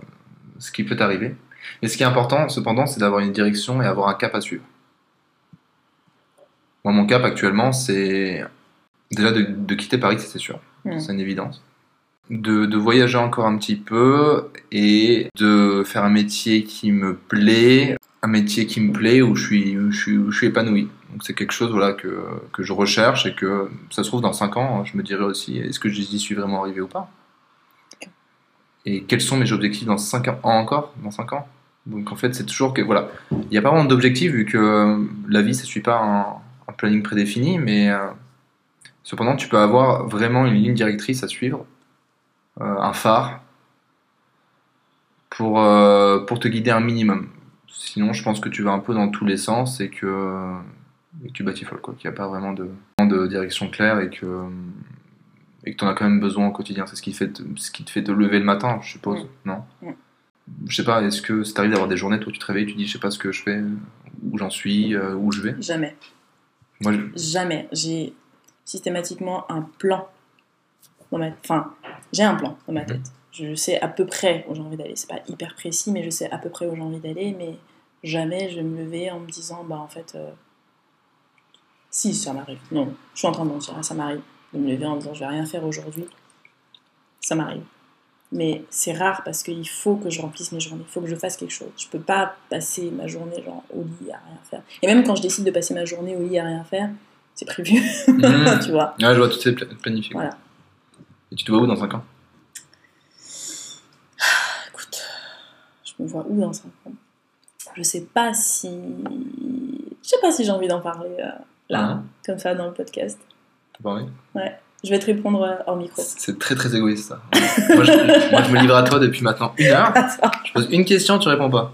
S2: ce qui peut t'arriver. Mais ce qui est important cependant c'est d'avoir une direction et avoir un cap à suivre. Moi mon cap actuellement c'est déjà de, de quitter Paris c'est sûr,
S1: Mhm.
S2: c'est une évidence. De, de voyager encore un petit peu et de faire un métier qui me plaît, un métier qui me plaît où je suis, où je suis, où je suis épanoui. Donc c'est quelque chose voilà, que, que je recherche et que ça se trouve dans 5 ans, je me dirai aussi est-ce que j'y suis vraiment arrivé ou pas? Et quels sont mes objectifs dans 5 ans encore Dans 5 ans? Donc en fait c'est toujours que voilà, il n'y a pas vraiment d'objectif vu que la vie ça suit pas un, un planning prédéfini, mais euh, cependant tu peux avoir vraiment une ligne directrice à suivre, euh, un phare pour, euh, pour te guider un minimum. Sinon, je pense que tu vas un peu dans tous les sens et que, et que tu batifoles, quoi. Qu'il n'y a pas vraiment de, de direction claire et que et que tu en as quand même besoin au quotidien. C'est ce qui, fait te- ce qui te fait te lever le matin, je suppose,
S1: Mm.
S2: non?
S1: Mm.
S2: Je sais pas, est-ce que ça t'arrive d'avoir des journées, toi, tu te réveilles, tu dis, je sais pas ce que je fais, où j'en suis, euh, où je vais?
S1: Jamais.
S2: Moi, je-
S1: Jamais. J'ai systématiquement un plan dans ma Enfin, j'ai un plan dans ma
S2: Mhm.
S1: tête. Je sais à peu près où j'ai envie d'aller. C'est pas hyper précis, mais je sais à peu près où j'ai envie d'aller. Mais jamais je vais me lever en me disant, bah en fait, euh, si ça m'arrive. Non, je suis en train de mentir. hein, Ça m'arrive de me lever en me disant, je vais rien faire aujourd'hui. Ça m'arrive. Mais c'est rare parce qu'il faut que je remplisse mes journées. Il faut que je fasse quelque chose. Je peux pas passer ma journée genre au lit à rien faire. Et même quand je décide de passer ma journée au lit à rien faire, c'est prévu.
S2: Mhm. (laughs)
S1: tu vois.
S2: Ouais, je vois tout est pla- planifié.
S1: Voilà.
S2: Et tu te vois où dans 5 ans? (sighs)
S1: Écoute, je me vois où dans 5 ans? Je sais pas si. Je sais pas si j'ai envie d'en parler euh, là,
S2: Hein?
S1: comme ça, dans le podcast.
S2: T'as pas envie?
S1: Je vais te répondre euh, hors micro.
S2: C'est très très égoïste ça. (laughs) moi, je, moi, je me livre à toi depuis maintenant une heure. (laughs)
S1: Attends.
S2: Je pose une question, tu réponds pas.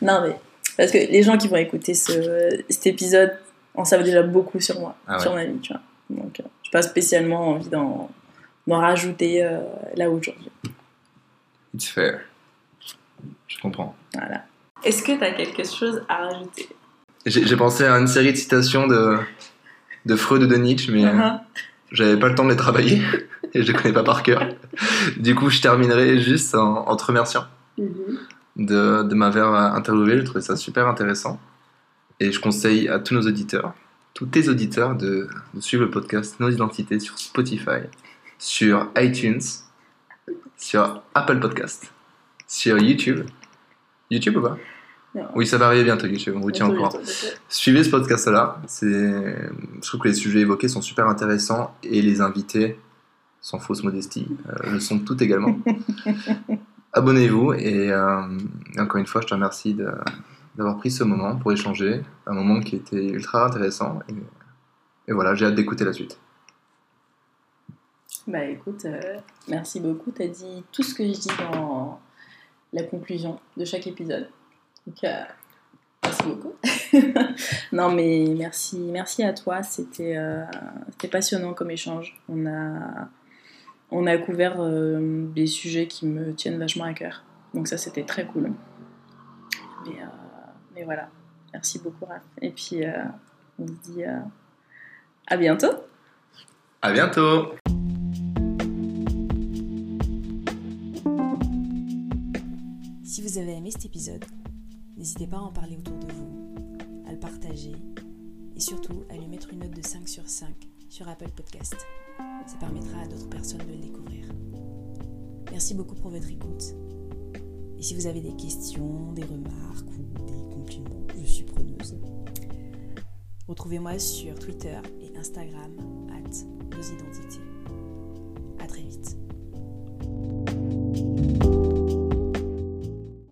S1: Non, mais. Parce que les gens qui vont écouter ce, cet épisode en savent déjà beaucoup sur moi,
S2: Ah ouais.
S1: sur ma vie, tu vois. Donc, euh, j'ai pas spécialement envie d'en, d'en rajouter euh, là aujourd'hui.
S2: It's fair. Je comprends.
S1: Voilà. Est-ce que tu as quelque chose à rajouter?
S2: J'ai pensé à une série de citations de, de Freud ou de Nietzsche, mais euh,
S1: Mhm.
S2: j'avais pas le temps de les travailler (laughs) et je les connais pas par cœur. Du coup, je terminerai juste en, en te remerciant de, de m'avoir interviewé. J'ai trouvé ça super intéressant. Et je conseille à tous nos auditeurs, tous tes auditeurs, de, de suivre le podcast Nos Identités sur Spotify, sur iTunes, sur Apple Podcast, sur YouTube. YouTube ou pas?
S1: Non.
S2: Oui, ça va arriver bientôt, YouTube, on vous tient au courant. Suivez ce podcast-là. Je trouve que les sujets évoqués sont super intéressants et les invités, sans fausse modestie, euh, le sont tout également. (laughs) Abonnez-vous et euh, encore une fois, je te remercie de- d'avoir pris ce moment pour échanger, un moment qui était ultra intéressant et, voilà, j'ai hâte d'écouter la suite.
S1: Bah écoute, euh, merci beaucoup. Tu as dit tout ce que je dis dans la conclusion de chaque épisode. Donc, euh, merci beaucoup. (laughs) non, mais merci, merci à toi. C'était euh, c'était passionnant comme échange. On a, on a couvert euh, des sujets qui me tiennent vachement à cœur. Donc, ça, c'était très cool. Mais voilà. Merci beaucoup, Raph. Et puis, euh, on se dit euh, à bientôt.
S2: À bientôt!
S3: Si vous avez aimé cet épisode, n'hésitez pas à en parler autour de vous, à le partager
S1: et surtout à lui mettre une note de 5 sur 5 sur Apple Podcast. Ça permettra à d'autres personnes de le découvrir. Merci beaucoup pour votre écoute. Et si vous avez des questions, des remarques ou des compliments, je suis preneuse. Retrouvez-moi sur Twitter et Instagram, at nos identités. À très vite.